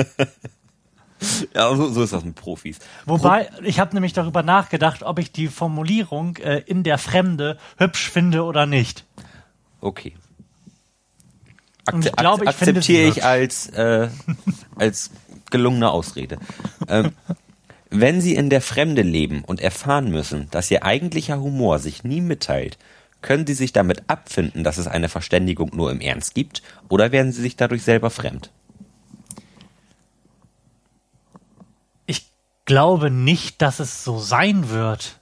Ja, so, so ist das mit Profis. Wobei, ich habe nämlich darüber nachgedacht, ob ich die Formulierung äh, in der Fremde hübsch finde oder nicht. Okay. Und ich Akze- glaube, ich akzeptiere ich als, äh, als gelungene Ausrede. Ähm, wenn Sie in der Fremde leben und erfahren müssen, dass Ihr eigentlicher Humor sich nie mitteilt, können Sie sich damit abfinden, dass es eine Verständigung nur im Ernst gibt, oder werden Sie sich dadurch selber fremd? Ich glaube nicht, dass es so sein wird,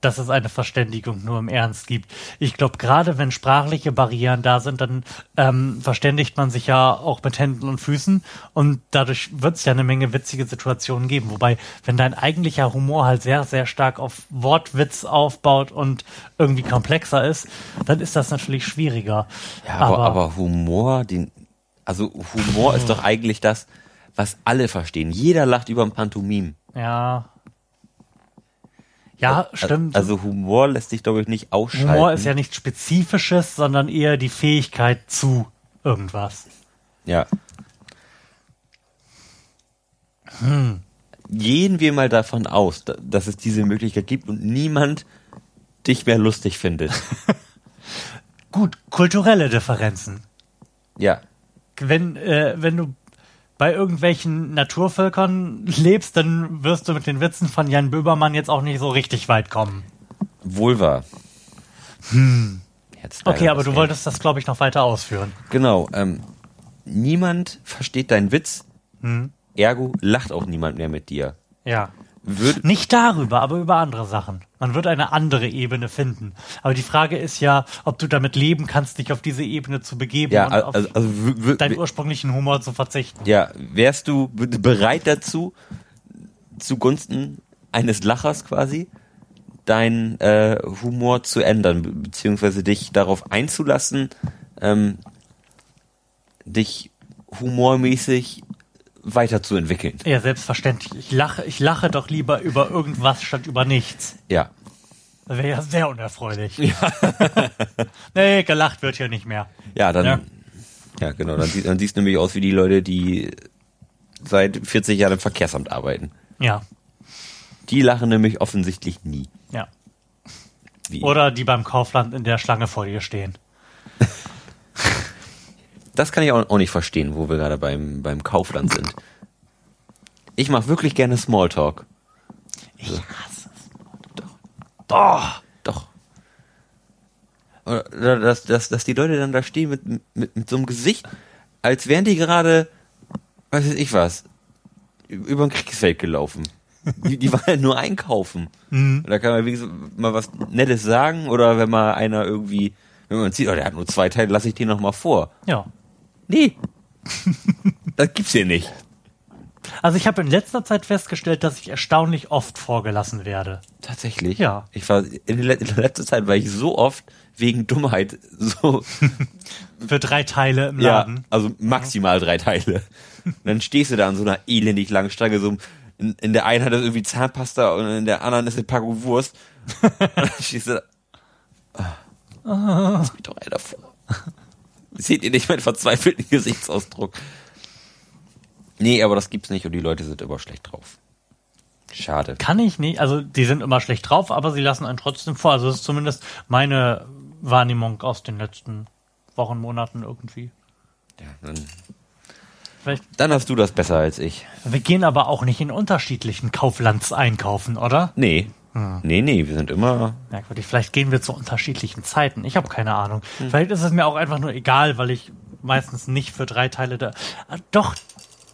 dass es eine Verständigung nur im Ernst gibt. Ich glaube, gerade wenn sprachliche Barrieren da sind, dann ähm, verständigt man sich ja auch mit Händen und Füßen und dadurch wird es ja eine Menge witzige Situationen geben. Wobei, wenn dein eigentlicher Humor halt sehr, sehr stark auf Wortwitz aufbaut und irgendwie komplexer ist, dann ist das natürlich schwieriger. Ja, aber, aber Humor, den, also Humor ist doch eigentlich das, was alle verstehen. Jeder lacht über ein Pantomim. ja. Ja, stimmt. Also Humor lässt sich, glaube ich, nicht ausschalten. Humor ist ja nichts Spezifisches, sondern eher die Fähigkeit zu. irgendwas. Ja. Gehen wir mal davon aus, da- dass es diese Möglichkeit gibt und niemand dich mehr lustig findet. [LAUGHS] Gut, kulturelle Differenzen. Ja. Wenn, äh, wenn du bei irgendwelchen Naturvölkern lebst, dann wirst du mit den Witzen von Jan Böbermann jetzt auch nicht so richtig weit kommen. Wohl wahr. Hm. Okay, aber du wolltest das, glaube ich, noch weiter ausführen. Genau. Ähm, niemand versteht deinen Witz, Hm. ergo lacht auch niemand mehr mit dir. Ja. Würd, Nicht darüber, aber über andere Sachen. Man wird eine andere Ebene finden. Aber die Frage ist ja, ob du damit leben kannst, dich auf diese Ebene zu begeben ja, und also, auf also, deinen ursprünglichen Humor zu verzichten. ja, wärst du be- bereit dazu, zugunsten eines Lachers quasi, deinen äh, Humor zu ändern, be- beziehungsweise dich darauf einzulassen, ähm, dich humormäßig weiterzuentwickeln. Ja, selbstverständlich. Ich lache, ich lache doch lieber über irgendwas statt über nichts. Ja. Das wäre ja sehr unerfreulich. Ja. [LAUGHS] nee, gelacht wird hier nicht mehr. Ja, dann, Ja. ja, genau, dann, sie- dann siehst du nämlich aus wie die Leute, die seit 40 Jahren im Verkehrsamt arbeiten. Ja, Die lachen nämlich offensichtlich nie. ja. Wie? Oder die beim Kaufland in der Schlange vor dir stehen. [LAUGHS] Das kann ich auch, auch nicht verstehen, wo wir gerade beim, beim Kaufland sind. Ich mache wirklich gerne Smalltalk. Ich hasse es. Doch, doch. Oder dass, dass, dass die Leute dann da stehen mit, mit, mit so einem Gesicht, als wären die gerade, was weiß ich was, über ein Kriegsfeld gelaufen. Die, die waren ja nur einkaufen. Mhm. Da kann man wenigstens mal was Nettes sagen oder wenn mal einer irgendwie, wenn man sieht, oh, der hat nur zwei Teile, lasse ich den noch mal vor. Ja. Nee. [LAUGHS] das gibt's hier nicht. Also ich habe in letzter Zeit festgestellt, dass ich erstaunlich oft vorgelassen werde. Tatsächlich? Ja. Ich war, in, der le- in der letzten Zeit war ich so oft wegen Dummheit so, [LAUGHS] Für drei Teile im ja, Laden. also maximal drei Teile. Und dann stehst du da an so einer elendig langen Stange, so in, in der einen hat das irgendwie Zahnpasta und in der anderen ist eine Packung Wurst. [LAUGHS] Und dann stehst du da. Ah, lass mich doch einer vor. Seht ihr nicht meinen verzweifelten Gesichtsausdruck? Nee, aber das gibt's nicht und die Leute sind immer schlecht drauf. Schade. Kann ich nicht. Also die sind immer schlecht drauf, aber sie lassen einen trotzdem vor. Also das ist zumindest meine Wahrnehmung aus den letzten Wochen, Monaten irgendwie. Ja, dann, Vielleicht, dann hast du das besser als ich. wir gehen aber auch nicht in unterschiedlichen Kauflands einkaufen, oder? Nee. Hm. Nee, nee, wir sind immer. Merkwürdig. Vielleicht gehen wir zu unterschiedlichen Zeiten. Ich habe keine Ahnung. Vielleicht ist es mir auch einfach nur egal, weil ich meistens nicht für drei Teile da. Ah, Doch,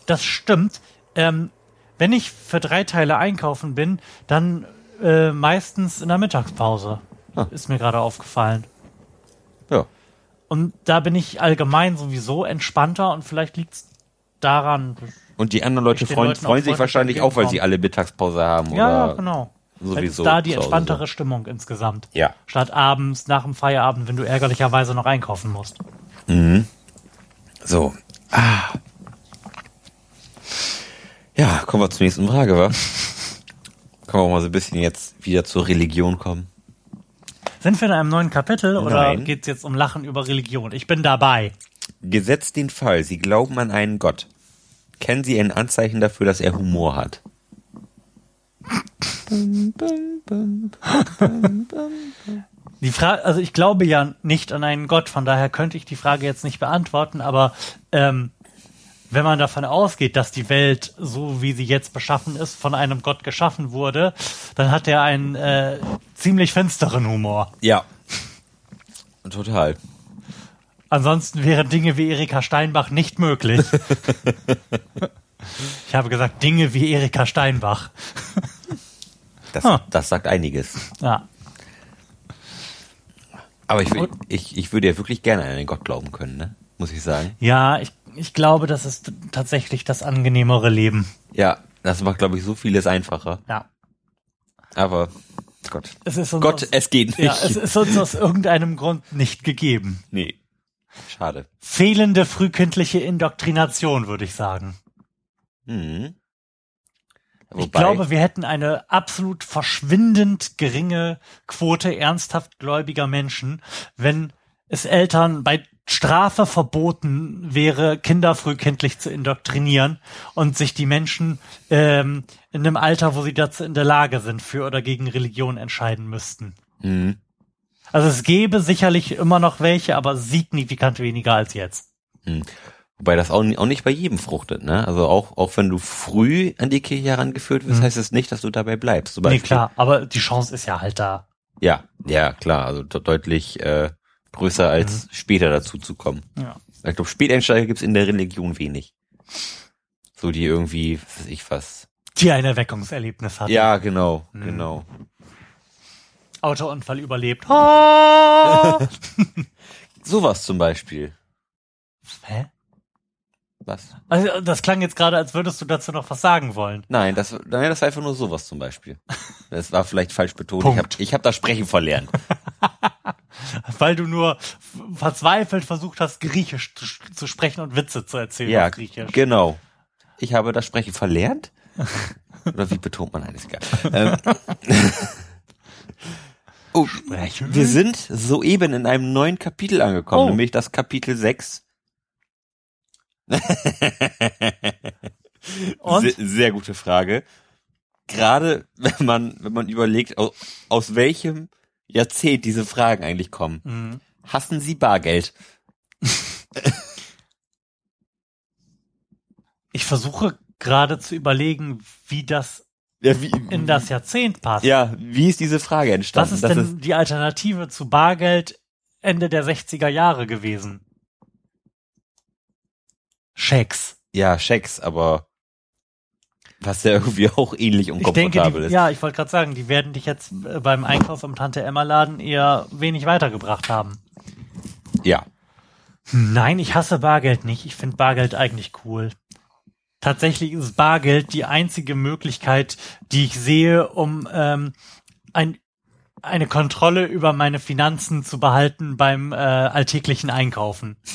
das stimmt. Ähm, wenn ich für drei Teile einkaufen bin, dann äh, meistens in der Mittagspause. Ah. Ist mir gerade aufgefallen. Ja. Und da bin ich allgemein sowieso entspannter und vielleicht liegt's daran. Und die anderen Leute freuen, freuen sich wahrscheinlich auch, weil sie alle Mittagspause haben. Ja, oder genau. Sowieso. da die entspanntere Stimmung insgesamt. Ja. Statt abends nach dem Feierabend, wenn du ärgerlicherweise noch einkaufen musst. So. Ah. Ja, kommen wir zur nächsten Frage, wa? Können wir mal so ein bisschen jetzt wieder zur Religion kommen? Sind wir in einem neuen Kapitel oder Nein. geht's jetzt um Lachen über Religion? Ich bin dabei. Gesetzt den Fall, Sie glauben an einen Gott. Kennen Sie ein Anzeichen dafür, dass er Humor hat? Die Frage, also ich glaube ja nicht an einen Gott, von daher könnte ich die Frage jetzt nicht beantworten, aber ähm, wenn man davon ausgeht, dass die Welt, so wie sie jetzt beschaffen ist, von einem Gott geschaffen wurde, dann hat er einen äh, ziemlich finsteren Humor. Ja. Total. Ansonsten wären Dinge wie Erika Steinbach nicht möglich. [LAUGHS] ich habe gesagt, Dinge wie Erika Steinbach. Das, Huh. das sagt einiges. Ja. Aber ich, ich, ich würde ja wirklich gerne an einen Gott glauben können, ne? Muss ich sagen. Ja, ich, ich glaube, das ist tatsächlich das angenehmere Leben. Ja, das macht, glaube ich, so vieles einfacher. Ja. Aber Gott. Es ist uns Gott, aus, es geht nicht. ja, es ist uns aus irgendeinem Grund nicht gegeben. nee. Schade. Fehlende frühkindliche Indoktrination, würde ich sagen. Mhm. Ich glaube, wir hätten eine absolut verschwindend geringe Quote ernsthaft gläubiger Menschen, wenn es Eltern bei Strafe verboten wäre, Kinder frühkindlich zu indoktrinieren und sich die Menschen ähm, in einem Alter, wo sie dazu in der Lage sind, für oder gegen Religion entscheiden müssten. Mhm. Also es gäbe sicherlich immer noch welche, aber signifikant weniger als jetzt. Wobei das auch, auch nicht bei jedem fruchtet, ne? Also auch, auch wenn du früh an die Kirche herangeführt wirst, Mhm. heißt es nicht, dass du dabei bleibst. Zum Nee, Beispiel- klar, aber die Chance ist ja halt da. Ja, ja, klar. Also de- deutlich äh, größer als später dazu zu kommen. Ja. Ich glaube, Späteinsteiger gibt's in der Religion wenig. So die irgendwie, was weiß ich was. Die ein Erweckungserlebnis hat. Ja, genau, Mhm. genau. Autounfall überlebt. Oh! [LAUGHS] Sowas zum Beispiel. Hä? Was? Also, das klang jetzt gerade, als würdest du dazu noch was sagen wollen. Nein, das, nein, das war einfach nur sowas zum Beispiel. Das war vielleicht falsch betont. Ich habe Punkt. ich hab das Sprechen verlernt. [LAUGHS] Weil du nur verzweifelt versucht hast, Griechisch zu, zu sprechen und Witze zu erzählen ja, auf Griechisch. genau. Ich habe das Sprechen verlernt. [LAUGHS] Oder wie betont man eines egal. ähm, [LAUGHS] oh, Sprechen? wir sind soeben in einem neuen Kapitel angekommen, Oh. nämlich das Kapitel 6. Sehr, sehr gute Frage. Gerade wenn man, wenn man überlegt, aus, aus welchem Jahrzehnt diese Fragen eigentlich kommen. Mhm. Hassen Sie Bargeld? Ich versuche gerade zu überlegen, wie das Ja, wie, in das Jahrzehnt passt. ja, wie ist diese Frage entstanden? Was ist Das denn die Alternative zu Bargeld Ende der 60er Jahre gewesen? Schecks. ja, Schecks, aber was ja irgendwie [LAUGHS] auch ähnlich Ich denke, unkomfortabel die, ist. ja, ich wollte gerade sagen, die werden dich jetzt äh, beim Einkauf im Tante Emma Laden eher wenig weitergebracht haben. ja. Nein, ich hasse Bargeld nicht. Ich finde Bargeld eigentlich cool. Tatsächlich ist Bargeld die einzige Möglichkeit, die ich sehe, um ähm, ein, eine Kontrolle über meine Finanzen zu behalten beim äh, alltäglichen Einkaufen. [LAUGHS]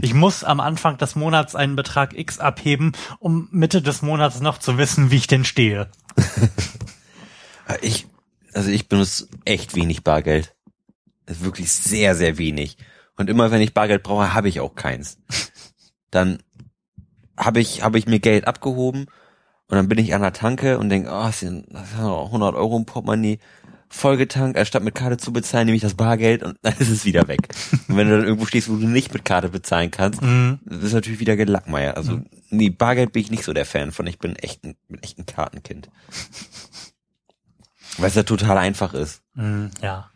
Ich muss am Anfang des Monats einen Betrag X abheben, um Mitte des Monats noch zu wissen, wie ich denn stehe. Ich, also ich benutze echt wenig Bargeld. Wirklich sehr, sehr wenig. Und immer wenn ich Bargeld brauche, habe ich auch keins. Dann habe ich, habe ich mir Geld abgehoben und dann bin ich an der Tanke und denke, oh, das sind das sind noch 100 Euro im Portemonnaie. Vollgetankt, anstatt mit Karte zu bezahlen, nehme ich das Bargeld und dann ist es wieder weg. Und wenn du dann irgendwo stehst, wo du nicht mit Karte bezahlen kannst, [LAUGHS] Mhm. das ist natürlich wieder gelackmeiert. Also, nee, Bargeld bin ich nicht so der Fan von. Ich bin echt ein, bin echt ein Kartenkind. Weil es ja total einfach ist. Mhm, ja.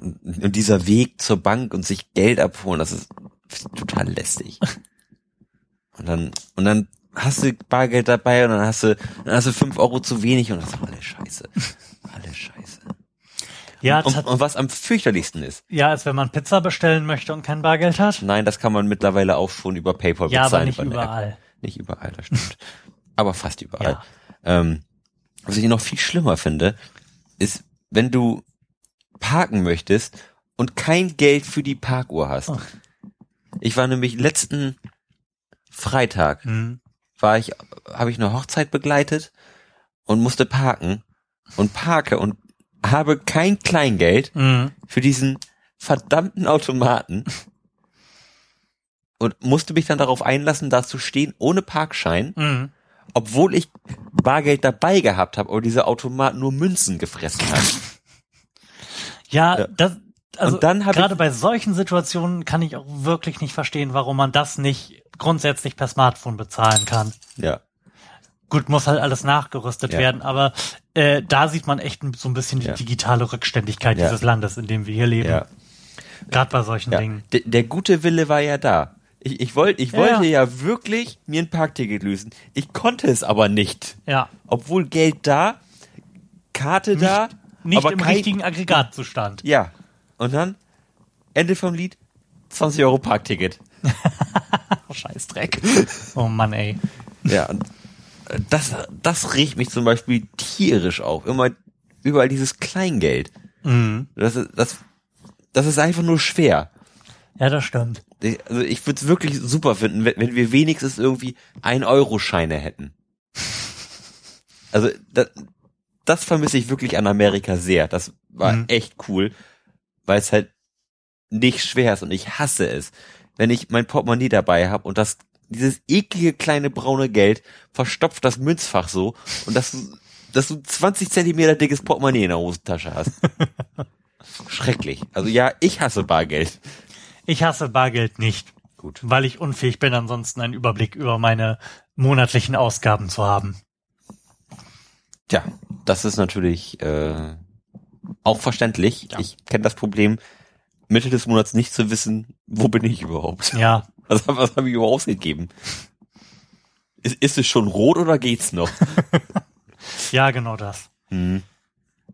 Und dieser Weg zur Bank und sich Geld abholen, das ist total lästig. [LAUGHS] Und dann, und dann hast du Bargeld dabei und dann hast du, dann hast du fünf Euro zu wenig und das ist alles scheiße. [LAUGHS] Ja, Und, und was am fürchterlichsten ist, ja, als wenn man Pizza bestellen möchte und kein Bargeld hat. nein, das kann man mittlerweile auch schon über PayPal Ja, bezahlen. aber nicht überall. Nicht überall, das stimmt. [LAUGHS] aber fast überall. Ja. Ähm, was ich noch viel schlimmer finde, ist, wenn du parken möchtest und kein Geld für die Parkuhr hast. Oh. Ich war nämlich letzten Freitag, Mhm. war ich, habe ich eine Hochzeit begleitet und musste parken und parke und habe kein Kleingeld Mhm. für diesen verdammten Automaten und musste mich dann darauf einlassen, da zu stehen ohne Parkschein, Mhm. obwohl ich Bargeld dabei gehabt habe, aber dieser Automat nur Münzen gefressen hat. Ja, Ja. das, also gerade bei solchen Situationen kann ich auch wirklich nicht verstehen, warum man das nicht grundsätzlich per Smartphone bezahlen kann. Ja. Gut, muss halt alles nachgerüstet Ja. werden, aber äh, da sieht man echt so ein bisschen die Ja. digitale Rückständigkeit Ja. dieses Landes, in dem wir hier leben. Ja. Gerade bei solchen. Dingen. Der, der gute Wille war ja da. Ich, ich, wollte, ich Ja, wollte ja wirklich mir ein Parkticket lösen. Ich konnte es aber nicht. Ja. Obwohl Geld da, Karte da, Nicht aber im kein, richtigen Aggregatzustand. Ja. Und dann, Ende vom Lied, 20 Euro Parkticket. Oh, [LAUGHS] Scheißdreck. oh Mann, ey. Ja, und das, das regt mich zum Beispiel tierisch auf. Immer überall dieses Kleingeld. Mhm. Das ist, das, das ist einfach nur schwer. Ja, das stimmt. Ich- Also ich würde es wirklich super finden, wenn, wenn wir wenigstens irgendwie ein Euro Scheine hätten. Also das, das vermisse ich wirklich an Amerika sehr. Das war Mhm. echt cool, weil es halt nicht schwer ist und ich hasse es, wenn ich mein Portemonnaie dabei habe und das dieses eklige kleine braune Geld verstopft das Münzfach so und dass du, dass du 20 Zentimeter dickes Portemonnaie in der Hosentasche hast. [LAUGHS] Schrecklich. Also ja, ich hasse Bargeld. Ich hasse Bargeld nicht, Gut. weil ich unfähig bin, ansonsten einen Überblick über meine monatlichen Ausgaben zu haben. Tja, das ist natürlich äh, auch verständlich. Ja. Ich kenne das Problem, Mitte des Monats nicht zu wissen, wo bin ich überhaupt? Ja, [LAUGHS] Was, was habe ich überhaupt ausgegeben? Ist, ist es schon rot oder geht's noch? [LAUGHS] ja, genau das. Hm.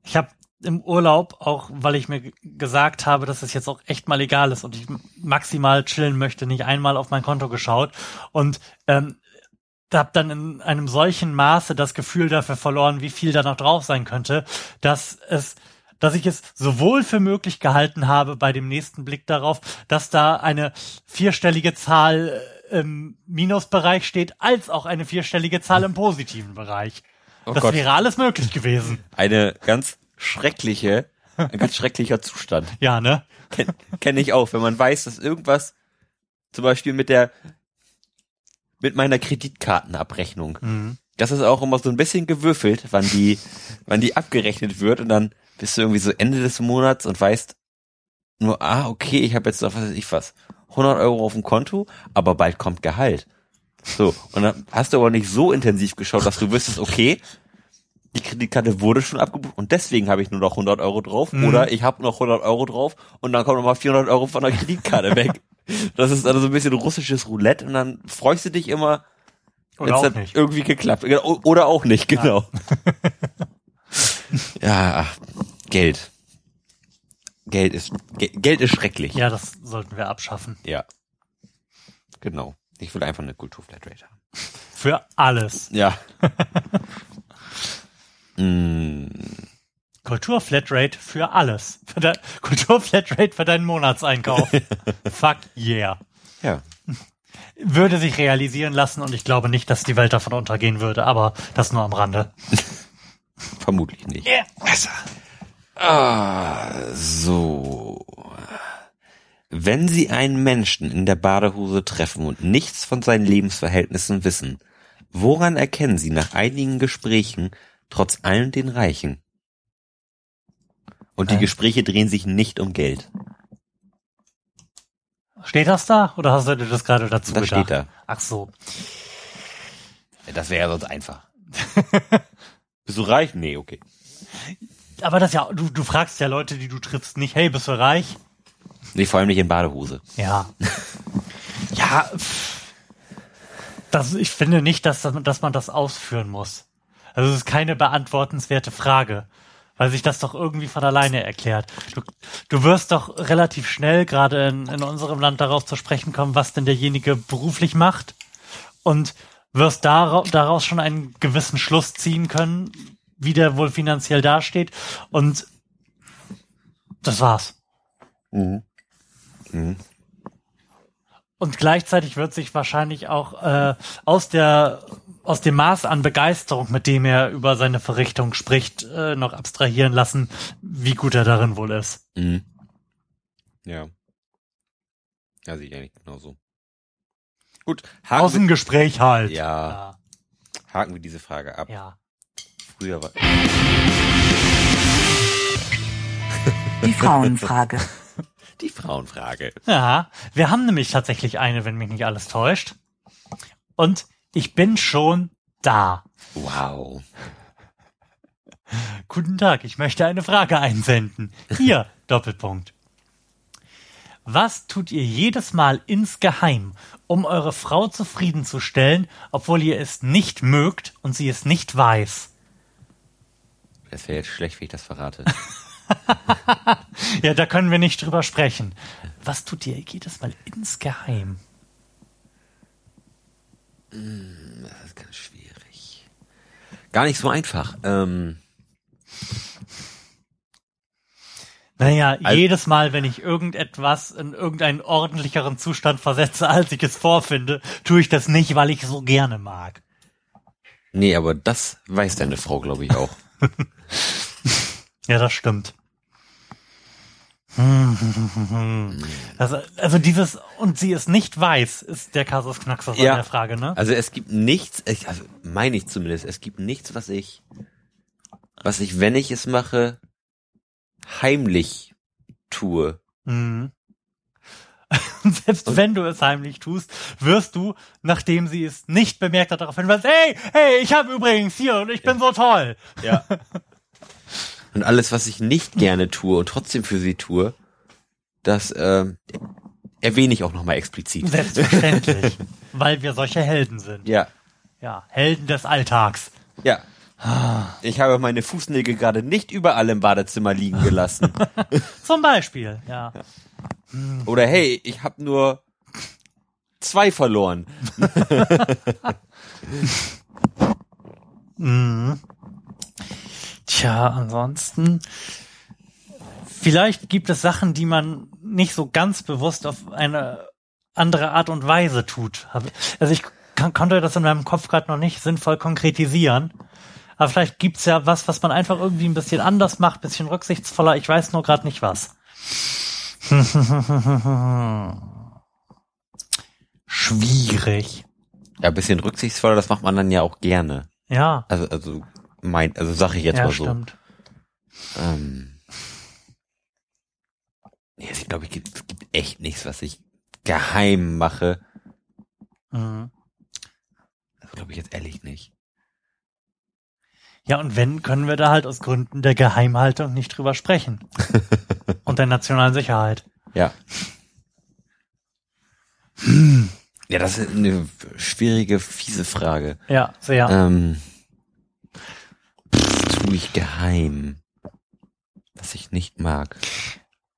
Ich habe im Urlaub, auch weil ich mir gesagt habe, dass es jetzt auch echt mal egal ist und ich maximal chillen möchte, nicht einmal auf mein Konto geschaut und ähm, habe dann in einem solchen Maße das Gefühl dafür verloren, wie viel da noch drauf sein könnte, dass es dass ich es sowohl für möglich gehalten habe bei dem nächsten Blick darauf, dass da eine vierstellige Zahl äh, im Minusbereich steht, als auch eine vierstellige Zahl im positiven Bereich. Oh das Gott. wäre alles möglich gewesen. Eine ganz schreckliche, ein ganz schrecklicher Zustand. [LAUGHS] Ja, ne? Kenne kenn ich auch, wenn man weiß, dass irgendwas, zum Beispiel mit der, mit meiner Kreditkartenabrechnung, Mhm. das ist auch immer so ein bisschen gewürfelt, wann die, wann die abgerechnet wird und dann bist du irgendwie so Ende des Monats und weißt nur, ah, okay, ich habe jetzt noch, was weiß ich was, 100 Euro auf dem Konto, aber bald kommt Gehalt. So, und dann hast du aber nicht so intensiv geschaut, dass du wüsstest, okay, die Kreditkarte wurde schon abgebucht und deswegen habe ich nur noch 100 Euro drauf Mhm. oder ich habe noch 100 Euro drauf und dann kommen noch mal 400 Euro von der Kreditkarte [LAUGHS] weg. Das ist also so ein bisschen russisches Roulette und dann freust du dich immer, Oder auch dann nicht. irgendwie geklappt. Oder auch nicht, genau. Ja, [LAUGHS] [LAUGHS] ach, Geld. Geld ist, Ge Geld ist schrecklich. Ja, das sollten wir abschaffen. Ja. Genau. Ich will einfach eine Kulturflatrate haben. Für alles. Ja. [LAUGHS] mm, Kulturflatrate für alles. Für de Kulturflatrate für deinen Monatseinkauf. [LAUGHS] Fuck yeah. ja. Würde sich realisieren lassen und ich glaube nicht, dass die Welt davon untergehen würde, aber das nur am Rande. [LAUGHS] Vermutlich nicht. Yeah. Ah, so. Wenn Sie einen Menschen in der Badehose treffen und nichts von seinen Lebensverhältnissen wissen, woran erkennen Sie nach einigen Gesprächen trotz allem den Reichen? Und die? Gespräche drehen sich nicht um Geld. Steht das da oder hast du das gerade dazu Das gedacht? steht da. Ach so. Das wäre ja sonst einfach. [LAUGHS] Bist du reich? Nee, okay. Aber das ja, du, du fragst ja Leute, die du triffst, nicht, hey, bist du reich? Nee, vor allem nicht in Badehose. Ja. ja, pff. das, ich finde nicht, dass, dass man das ausführen muss. Also es ist keine beantwortenswerte Frage, weil sich das doch irgendwie von alleine erklärt. Du, du wirst doch relativ schnell, gerade in, in unserem Land, darauf zu sprechen kommen, was denn derjenige beruflich macht und wirst daraus, schon einen gewissen Schluss ziehen können, wie der wohl finanziell dasteht und das war's. Mhm. Mhm. Und gleichzeitig wird sich wahrscheinlich auch äh, aus der aus dem Maß an Begeisterung, mit dem er über seine Verrichtung spricht, äh, noch abstrahieren lassen, wie gut er darin wohl ist. Mhm. Ja. Ja, sehe ich eigentlich genauso. Gut, haken, Aus dem Gespräch halt. ja, Ja. haken wir diese Frage ab. ja. Früher war, Die Frauenfrage. [LAUGHS] die Frauenfrage. Ja, wir haben nämlich tatsächlich eine, wenn mich nicht alles täuscht. Und ich bin schon da. Wow. Guten Tag, ich möchte eine Frage einsenden. Hier, [LAUGHS] Doppelpunkt. Was tut ihr jedes Mal insgeheim, um eure Frau zufriedenzustellen, obwohl ihr es nicht mögt und sie es nicht weiß? Das wäre jetzt schlecht, wenn ich das verrate. [LAUGHS] Ja, da können wir nicht drüber sprechen. Was tut ihr jedes Mal insgeheim? Das ist ganz schwierig. Gar nicht so einfach. Ähm, Naja, Al- jedes Mal, wenn ich irgendetwas in irgendeinen ordentlicheren Zustand versetze, als ich es vorfinde, tue ich das nicht, weil ich es so gerne mag. nee, aber das weiß deine Frau, glaube ich, auch. [LAUGHS] Ja, das stimmt. Also, also dieses, und sie ist nicht weiß, ist der Kasus Knaxus Ja. an der Frage, ne? Also es gibt nichts, ich- also meine ich zumindest, es gibt nichts, was ich, was ich, wenn ich es mache, heimlich tue. Mhm. [LAUGHS] Und selbst wenn du es heimlich tust, wirst du, nachdem sie es nicht bemerkt hat, darauf hinweisen, hey, hey, ich habe übrigens hier und ich bin so toll. Ja. [LAUGHS] Und alles, was ich nicht gerne tue und trotzdem für sie tue, das ähm, erwähne ich auch nochmal explizit. Selbstverständlich. [LAUGHS] weil wir solche Helden sind. Ja, Ja, Helden des Alltags. ja. Ich habe meine Fußnägel gerade nicht überall im Badezimmer liegen gelassen. [LAUGHS] Zum Beispiel, ja. Oder hey, ich habe nur zwei verloren. Mhm. [LAUGHS] Tja, ansonsten. Vielleicht gibt es Sachen, die man nicht so ganz bewusst auf eine andere Art und Weise tut. Also ich kann, konnte das in meinem Kopf gerade noch nicht sinnvoll konkretisieren. Aber vielleicht gibt's ja was, was man einfach irgendwie ein bisschen anders macht, bisschen rücksichtsvoller. Ich weiß nur gerade nicht was. [LAUGHS] Schwierig. Ja, ein bisschen rücksichtsvoller, das macht man dann ja auch gerne. Ja. Also, also, mein, also sag ich jetzt ja, mal so. stimmt. Ähm, also ich glaube, es gibt, es gibt echt nichts, was ich geheim mache. Mhm. Das glaube ich jetzt ehrlich nicht. Ja, und wenn, können wir da halt aus Gründen der Geheimhaltung nicht drüber sprechen. [LAUGHS] und der nationalen Sicherheit. Ja. Ja, das ist eine schwierige, fiese Frage. Ja, sehr. Ähm, was tue ich geheim, was ich nicht mag.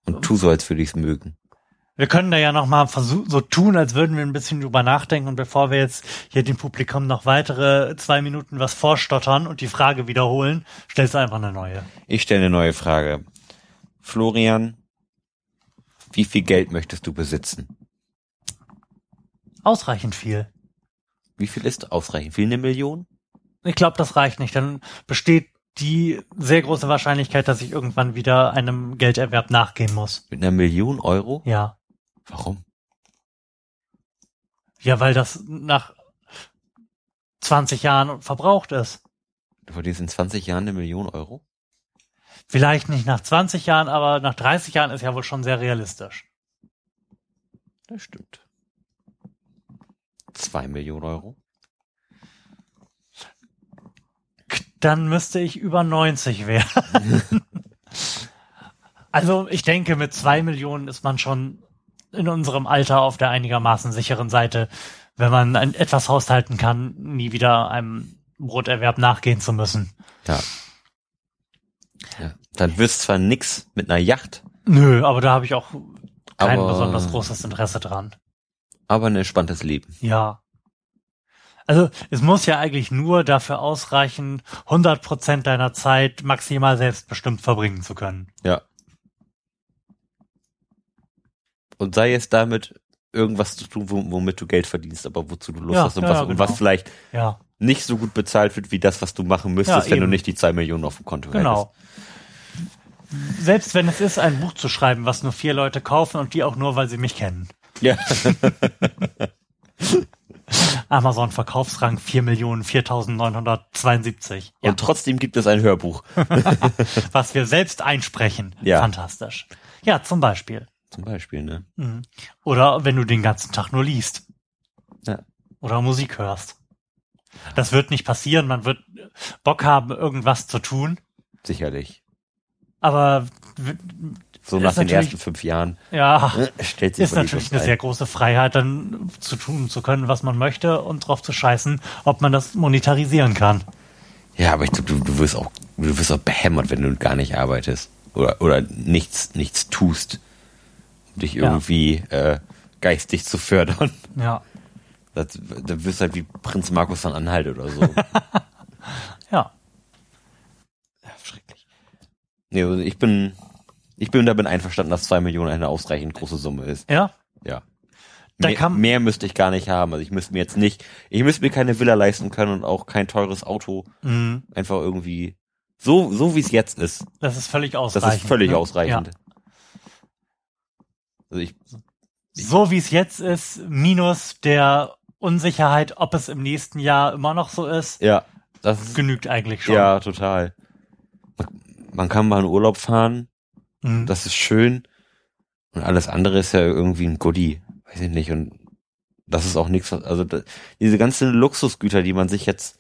Und tu so, als würde ich es mögen. Wir können da ja nochmal versuchen, so tun, als würden wir ein bisschen drüber nachdenken und bevor wir jetzt hier dem Publikum noch weitere zwei Minuten was vorstottern und die Frage wiederholen, stellst du einfach eine neue. Ich stelle eine neue Frage. Florian, wie viel Geld möchtest du besitzen? Ausreichend viel. Wie viel ist ausreichend? Viel eine Million? Ich glaube, das reicht nicht. Dann besteht die sehr große Wahrscheinlichkeit, dass ich irgendwann wieder einem Gelderwerb nachgehen muss. Mit einer Million Euro? Ja. Warum? Ja, weil das nach 20 Jahren verbraucht ist. Du verdienst in 20 Jahren eine Million Euro? Vielleicht nicht nach 20 Jahren, aber nach 30 Jahren ist ja wohl schon sehr realistisch. Das stimmt. Zwei Millionen Euro? Dann müsste ich über 90 werden. [LAUGHS] also ich denke, mit zwei Millionen ist man schon in unserem Alter auf der einigermaßen sicheren Seite, wenn man ein, etwas haushalten kann, nie wieder einem Broterwerb nachgehen zu müssen. Ja. ja. Dann wirst zwar nix mit einer Yacht, Nö, aber da habe ich auch kein Aber- besonders großes Interesse dran. aber ein entspanntes Leben. Ja. Also es muss ja eigentlich nur dafür ausreichen, 100% deiner Zeit maximal selbstbestimmt verbringen zu können. Ja. Und sei es damit irgendwas zu tun, wo- womit du Geld verdienst, aber wozu du Lust Ja, hast und, ja, was, ja, und was genau. vielleicht nicht so gut bezahlt wird, wie das, was du machen müsstest, wenn du nicht die zwei Millionen auf dem Konto genau. Selbst wenn es ist, ein Buch zu schreiben, was nur vier Leute kaufen und die auch nur, weil sie mich kennen. hättest. Ja. [LAUGHS] Amazon Verkaufsrang 4.4972. Ja, Und trotzdem gibt es ein Hörbuch. [LAUGHS] was wir selbst einsprechen. Ja. Fantastisch. Ja, zum Beispiel. Zum Beispiel, ne? Mhm. Oder wenn du den ganzen Tag nur liest. Ja. Oder Musik hörst. Das wird nicht passieren. Man wird Bock haben, irgendwas zu tun. Sicherlich. Aber So nach den ersten fünf Jahren ja, äh, stellt sich ist natürlich eine ein. sehr große Freiheit, dann zu tun zu können, was man möchte und drauf zu scheißen, ob man das monetarisieren kann. Ja, aber ich glaube, du, du wirst auch, du wirst auch behämmert, wenn du gar nicht arbeitest. Oder, oder nichts, nichts tust, dich Ja. irgendwie äh, geistig zu fördern. Ja. Das, da wirst du halt wie Prinz Markus von Anhalt oder so. [LAUGHS] Ja. ja, schrecklich. Nee, also ich bin, ich bin damit einverstanden, dass zwei Millionen eine ausreichend große Summe ist. Ja. Ja. Mehr, mehr müsste ich gar nicht haben. Also ich müsste mir jetzt nicht, ich müsste mir keine Villa leisten können und auch kein teures Auto. Mhm. Einfach irgendwie so, so wie es jetzt ist. Das ist völlig Das ausreichend. ist völlig ne? ausreichend. Also ich, So wie es jetzt ist, minus der Unsicherheit, ob es im nächsten Jahr immer noch so ist, ja, das genügt eigentlich schon. ja, total. Man, kann mal in Urlaub fahren, Mhm. das ist schön. Und alles andere ist ja irgendwie ein Goodie. Weiß ich nicht. Und das ist auch nichts, also da, diese ganzen Luxusgüter, die man sich jetzt,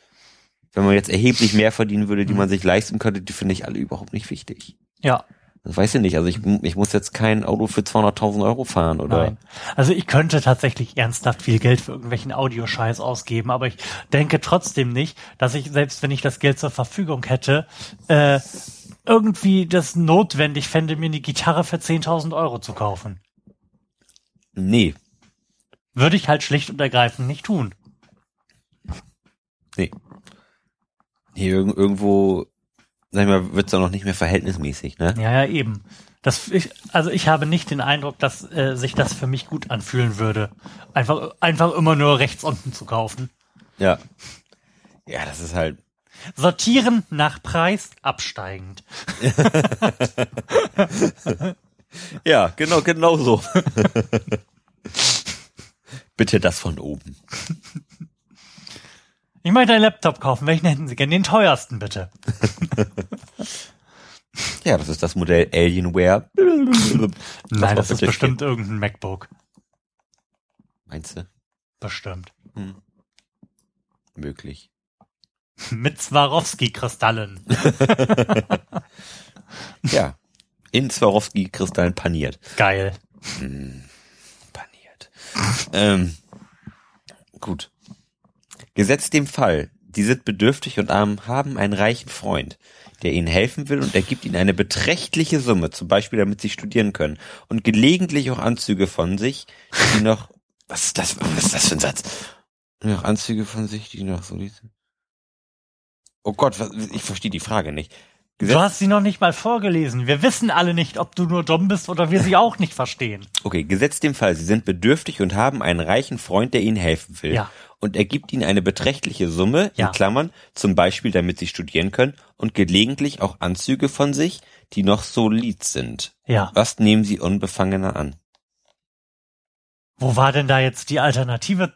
wenn man jetzt erheblich mehr verdienen würde, die Mhm. man sich leisten könnte, die finde ich alle überhaupt nicht wichtig. ja. Das weiß ich nicht. Also ich, ich muss jetzt kein Auto für 200.000 Euro fahren oder. Nein. Also ich könnte tatsächlich ernsthaft viel Geld für irgendwelchen Audioscheiß ausgeben, aber ich denke trotzdem nicht, dass ich, selbst wenn ich das Geld zur Verfügung hätte, äh, irgendwie das notwendig fände, mir eine Gitarre für 10.000 Euro zu kaufen. Nee, Würde ich halt schlicht und ergreifend nicht tun. nee. Nee, irg irgendwo, sag ich mal, wird's dann noch nicht mehr verhältnismäßig, ne? Ja, ja, eben. Das, ich, also ich habe nicht den Eindruck, dass äh, sich das für mich gut anfühlen würde. Einfach, einfach immer nur rechts unten zu kaufen. Ja. Ja, das ist halt, Sortieren nach Preis absteigend. [LAUGHS] ja, genau, genau so. [LAUGHS] Bitte das von oben. [LAUGHS] Ich möchte einen Laptop kaufen. Welchen hätten Sie gern? Den teuersten bitte. [LAUGHS] Ja, das ist das Modell Alienware. [LAUGHS] Nein, das ist bestimmt irgendein MacBook. Meinst du? Bestimmt. Hm. Möglich. [LAUGHS] Mit Swarovski-Kristallen. Ja. In Swarovski-Kristallen paniert. Geil. Paniert. Ähm, gut. Gesetzt dem Fall, die sind bedürftig und arm, haben einen reichen Freund, der ihnen helfen will und er gibt ihnen eine beträchtliche Summe, zum Beispiel damit sie studieren können und gelegentlich auch Anzüge von sich, die noch, [LAUGHS] was ist das, was ist das für ein Satz? Noch Anzüge von sich, die noch so sind. Oh Gott, was, ich verstehe die Frage nicht. Du hast sie noch nicht mal vorgelesen. Wir wissen alle nicht, ob du nur dumm bist oder wir sie auch nicht verstehen. Okay, gesetzt dem Fall, sie sind bedürftig und haben einen reichen Freund, der ihnen helfen will. Ja. Und er gibt ihnen eine beträchtliche Summe, Ja. in Klammern, zum Beispiel damit sie studieren können und gelegentlich auch Anzüge von sich, die noch solid sind. Ja. Was nehmen sie unbefangener an? Wo war denn da jetzt die Alternative?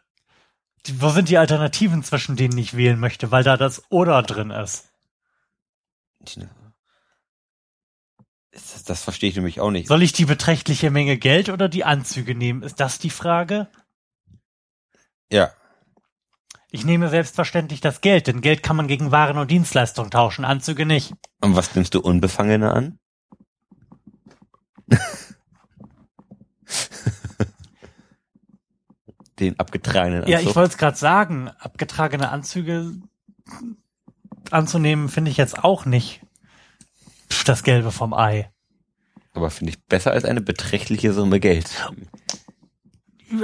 Wo sind die Alternativen, zwischen denen ich wählen möchte, weil da das oder drin ist? Das, das verstehe ich nämlich auch nicht. Soll ich die beträchtliche Menge Geld oder die Anzüge nehmen? Ist das die Frage? Ja. Ich nehme selbstverständlich das Geld, denn Geld kann man gegen Waren und Dienstleistungen tauschen, Anzüge nicht. Und was nimmst du unbefangener an? [LAUGHS] Den abgetragenen Anzug. Ja, ich wollte es gerade sagen, abgetragene Anzüge anzunehmen, finde ich jetzt auch nicht das Gelbe vom Ei. Aber finde ich besser als eine beträchtliche Summe Geld.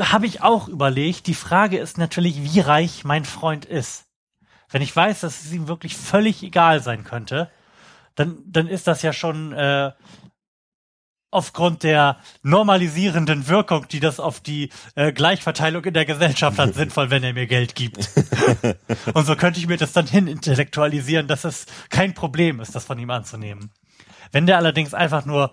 Habe ich auch überlegt. Die Frage ist natürlich, wie reich mein Freund ist. Wenn ich weiß, dass es ihm wirklich völlig egal sein könnte, dann, dann ist das ja schon äh, aufgrund der normalisierenden Wirkung, die das auf die äh, Gleichverteilung in der Gesellschaft hat, [LAUGHS] sinnvoll, wenn er mir Geld gibt. [LAUGHS] Und so könnte ich mir das dann hin intellektualisieren, dass es kein Problem ist, das von ihm anzunehmen. Wenn der allerdings einfach nur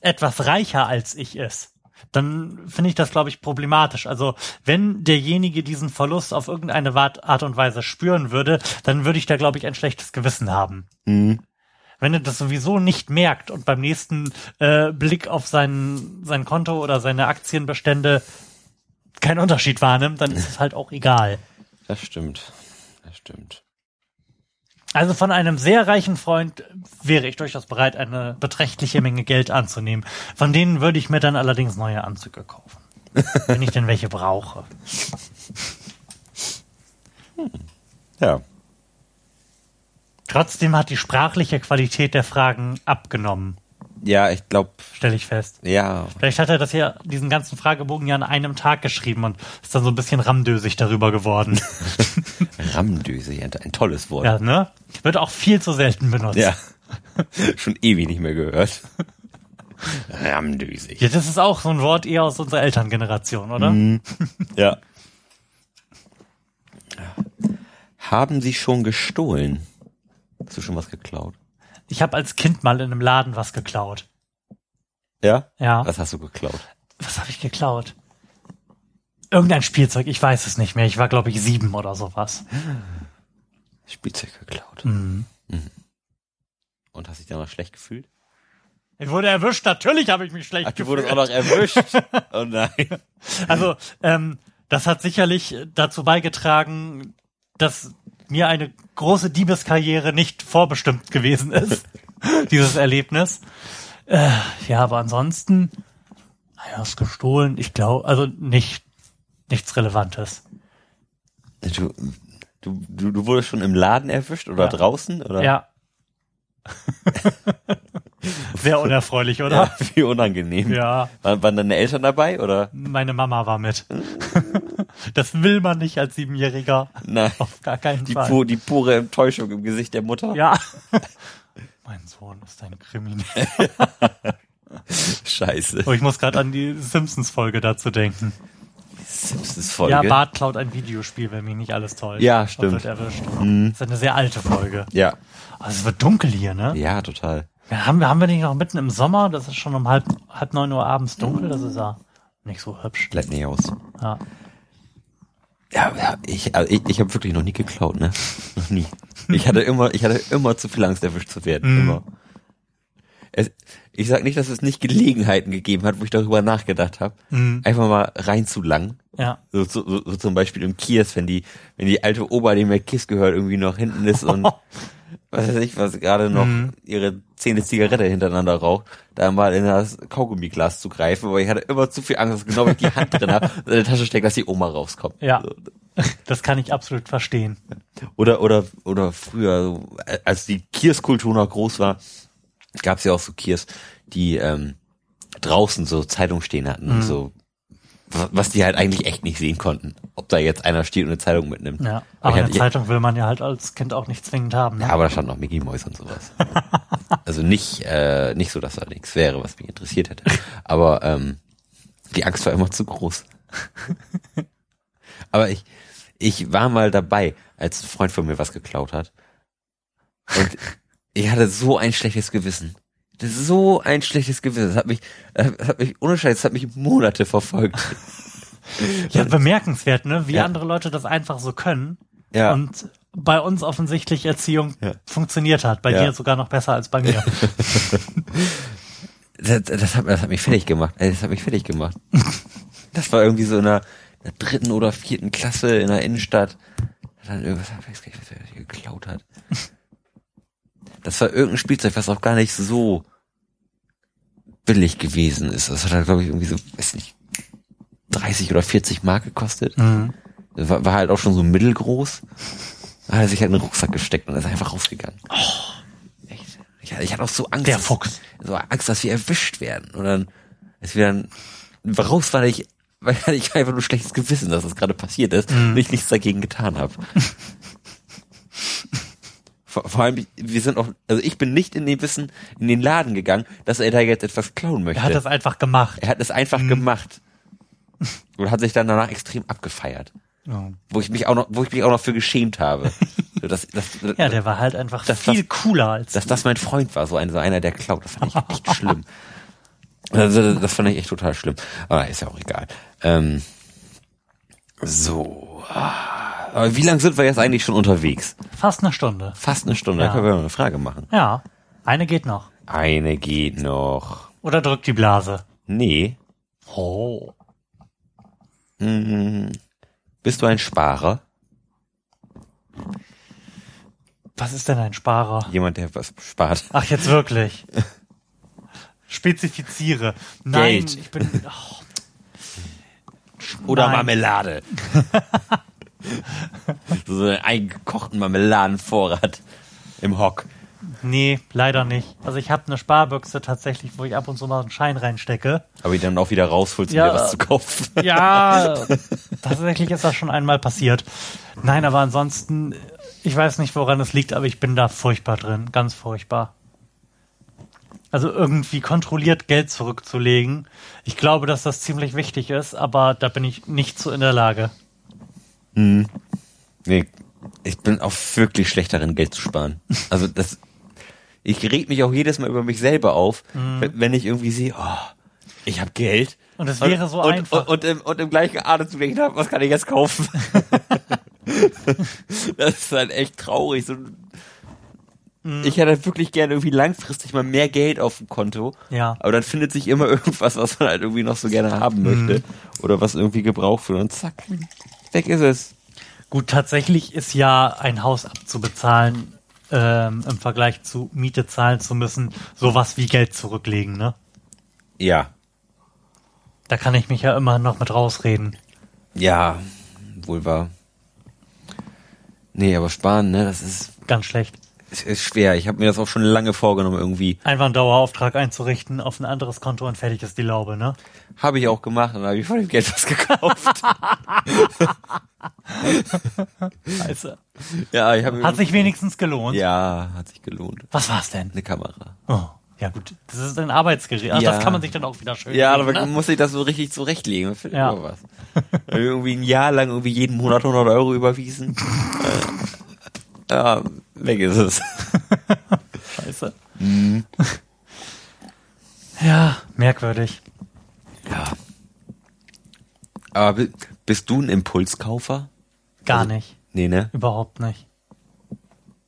etwas reicher als ich ist, dann finde ich das, glaube ich, problematisch. Also wenn derjenige diesen Verlust auf irgendeine Art und Weise spüren würde, dann würde ich da, glaube ich, ein schlechtes Gewissen haben. Mhm. Wenn er das sowieso nicht merkt und beim nächsten äh, Blick auf sein, sein Konto oder seine Aktienbestände keinen Unterschied wahrnimmt, dann ist es halt auch egal. Das stimmt. Das stimmt. Also von einem sehr reichen Freund wäre ich durchaus bereit, eine beträchtliche Menge Geld anzunehmen. Von denen würde ich mir dann allerdings neue Anzüge kaufen. wenn ich denn welche brauche. Ja. Trotzdem hat die sprachliche Qualität der Fragen abgenommen, Ja, ich glaube, stelle ich fest. ja. Vielleicht hat er das ja, diesen ganzen Fragebogen ja an einem Tag geschrieben und ist dann so ein bisschen ramdösig darüber geworden. [LAUGHS] Ramdöse, ein, ein tolles Wort. ja, ne? Wird auch viel zu selten benutzt. Ja. [LAUGHS] Schon ewig nicht mehr gehört. Ramdösig. Ja, das ist auch so ein Wort eher aus unserer Elterngeneration, oder? [LAUGHS] Ja. Haben Sie schon gestohlen? Hast du schon was geklaut? Ich habe als Kind mal in einem Laden was geklaut. Ja? Ja. Was hast du geklaut? Was habe ich geklaut? Irgendein Spielzeug, ich weiß es nicht mehr. Ich war, glaube ich, sieben oder sowas. Spielzeug geklaut. Mhm. Und hast dich danach schlecht gefühlt? Ich wurde erwischt, natürlich habe ich mich schlecht Ach, du gefühlt. wurdest auch noch erwischt. [LAUGHS] oh nein. Also, ähm, das hat sicherlich dazu beigetragen, dass mir eine große Diebeskarriere nicht vorbestimmt gewesen ist, [LAUGHS] dieses Erlebnis. Äh, ja, aber ansonsten, naja, ist gestohlen, ich glaube, also nicht, nichts Relevantes. Du, du, du, du wurdest schon im Laden erwischt oder Ja. draußen? Oder? Ja. [LAUGHS] Sehr unerfreulich, oder? Ja, wie unangenehm. Ja. Waren, waren deine Eltern dabei oder? Meine Mama war mit. [LAUGHS] Das will man nicht als Siebenjähriger. Nein. Auf gar keinen Die, Fall. pu die pure Enttäuschung im Gesicht der Mutter. Ja. [LAUGHS] mein Sohn ist ein Kriminell. [LAUGHS] Scheiße. Oh, ich muss gerade an die Simpsons-Folge dazu denken. Simpsons-Folge. Ja, Bart klaut ein Videospiel, wenn mich nicht alles täuscht. Ja, Und stimmt. wird erwischt. Das ist eine sehr alte Folge. Ja. Also es wird dunkel hier, ne? Ja, total. Ja, haben, wir, haben wir nicht noch mitten im Sommer? Das ist schon um halb, halb neun Uhr abends dunkel. Das ist ja nicht so hübsch. Bleibt nicht aus. Ja. Ja, ja ich, also ich, ich habe wirklich noch nie geklaut, ne? [LAUGHS] Noch nie. Ich hatte immer, ich hatte immer zu viel Angst, erwischt zu werden. Mhm. Immer. Es, ich sag nicht, dass es nicht Gelegenheiten gegeben hat, wo ich darüber nachgedacht habe, Mhm. einfach mal reinzulangen. Ja. So, so, so, so zum Beispiel im Kiers, wenn die, wenn die alte Ober, die mir Kies gehört, irgendwie noch hinten ist und [LAUGHS] was weiß ich, was gerade noch Mhm. ihre Zehnte Zigarette hintereinander raucht, da mal in das Kaugummiglas zu greifen, aber ich hatte immer zu viel Angst, dass genau wenn ich die Hand drin habe, in der Tasche steckt, dass die Oma rauskommt. Ja. So. [LAUGHS] Das kann ich absolut verstehen. Oder, oder, oder früher, als die Kiers-Kultur noch groß war, gab es ja auch so Kiers, die ähm, draußen so Zeitung stehen hatten, Mhm. so was die halt eigentlich echt nicht sehen konnten. Ob da jetzt einer steht und eine Zeitung mitnimmt. Ja. Aber Aber eine Zeitung will man ja halt als Kind auch nicht zwingend haben. Ne? Ja, aber da stand noch Mickey Mouse und sowas. [LAUGHS] also nicht, äh, nicht so, dass da nichts wäre, was mich interessiert hätte. Aber ähm, die Angst war immer zu groß. [LAUGHS] aber ich, ich war mal dabei, als ein Freund von mir was geklaut hat. Und ich hatte so ein schlechtes Gewissen. Das ist So ein schlechtes Gewissen. Das hat mich, äh, das hat mich, ohne Scheiß, das hat mich Monate verfolgt. [LAUGHS] Ja, bemerkenswert, ne? Wie Ja. andere Leute das einfach so können. Ja. Und bei uns offensichtlich Erziehung Ja. funktioniert hat. Bei Ja. dir sogar noch besser als bei mir. [LAUGHS] [LAUGHS] Das, das, hat, das hat mich fertig gemacht. Das hat mich fertig gemacht. Das war irgendwie so in der, in der dritten oder vierten Klasse in der Innenstadt. Dann irgendwas, ich weiß gar nicht, was er geklaut hat. Das war irgendein Spielzeug, was auch gar nicht so billig gewesen ist. Das hat halt, glaube ich, irgendwie so, weiß nicht, 30 oder 40 Mark gekostet. Mhm. War, war halt auch schon so mittelgroß. Da hat er sich halt in den Rucksack gesteckt und ist einfach rausgegangen. Echt. Ich, ich hatte auch so Angst. Der Fuchs. So Angst, dass wir erwischt werden. Und dann, als wir dann raus war, ich, weil ich einfach nur schlechtes Gewissen, dass das gerade passiert ist und ich nichts dagegen getan habe. [LAUGHS] vor, vor allem, wir sind auch, also ich bin nicht in den Wissen, in den Laden gegangen, dass er da jetzt etwas klauen möchte. Er hat das einfach gemacht. er hat es einfach gemacht. Und hat sich dann danach extrem abgefeiert. Ja. Wo ich mich auch noch, wo ich mich auch noch für geschämt habe. So, dass, dass, [LAUGHS] Ja, der war halt einfach Das- viel das- cooler als dass das mein Freund war, so, ein, so einer, der klaut. Das fand ich echt [LAUGHS] schlimm. Also, das fand ich echt total schlimm. Aber ist ja auch egal. Ähm, so. ah, Aber wie lange sind wir jetzt eigentlich schon unterwegs? fast eine Stunde. Fast eine Stunde. Ja. Da können wir noch eine Frage machen. Ja, eine geht noch. Eine geht noch. Oder drückt die Blase. Nee. Oh. Hm. Bist du ein Sparer? Was ist denn ein Sparer? Jemand, der was spart? Ach, jetzt wirklich. [LAUGHS] Spezifiziere. Nein, Geld. ich bin. Oh, Oder Nein. Marmelade? [LAUGHS] [LAUGHS] so einen eingekochten Marmeladenvorrat im Hock. nee, leider nicht. Also ich habe eine Sparbüchse tatsächlich, wo ich ab und zu mal einen Schein reinstecke. Aber die dann auch wieder rausholst, um Ja. dir was zu kaufen. [LAUGHS] Ja, [LAUGHS] tatsächlich ist das schon einmal passiert. Nein, aber ansonsten, ich weiß nicht, woran es liegt, aber ich bin da furchtbar drin. Ganz furchtbar. Also irgendwie kontrolliert Geld zurückzulegen. Ich glaube, dass das ziemlich wichtig ist, aber da bin ich nicht so in der Lage. Nee, ich bin auch wirklich schlecht darin, Geld zu sparen. Also das, ich reg mich auch jedes Mal über mich selber auf, wenn- wenn ich irgendwie sehe, oh, ich habe Geld. Und es wäre so und, einfach. Und, und, im, und im gleichen Atemzug denke ich, was kann ich jetzt kaufen? [LAUGHS] das ist halt echt traurig. So, Mhm. Ich hätte halt wirklich gerne irgendwie langfristig mal mehr Geld auf dem Konto. Ja. Aber dann findet sich immer [LAUGHS] irgendwas, was man halt irgendwie noch so gerne haben möchte. Oder was irgendwie gebraucht wird. Und zack, weg ist es. Gut, tatsächlich ist ja ein Haus abzubezahlen ähm, im Vergleich zu Miete zahlen zu müssen, sowas wie Geld zurücklegen, ne? Ja. Da kann ich mich ja immer noch mit rausreden. Ja, wohl wahr. Nee, aber sparen, ne, das ist, Ganz schlecht. Ist, ist schwer. Ich habe mir das auch schon lange vorgenommen irgendwie. Einfach einen Dauerauftrag einzurichten auf ein anderes Konto und fertig ist die Laube, ne? Habe ich auch gemacht und habe ich von dem Geld was gekauft. [LAUGHS] Scheiße. ja, ich habe Hat sich wenigstens gelohnt. Ja, hat sich gelohnt. Was war's denn? Eine Kamera. Oh, ja gut, das ist ein Arbeitsgerät. Ach, Ja. Das kann man sich dann auch wieder schön Ja, aber ne? man muss sich das so richtig zurechtlegen. Ja. irgendwie ein Jahr lang irgendwie jeden Monat 100 Euro überwiesen. [LAUGHS] ja, weg ist es. Scheiße. Mhm. Ja, merkwürdig. Ja. Aber bi- bist du ein Impulskaufer? Gar Also- nicht. Nee, ne? Überhaupt nicht.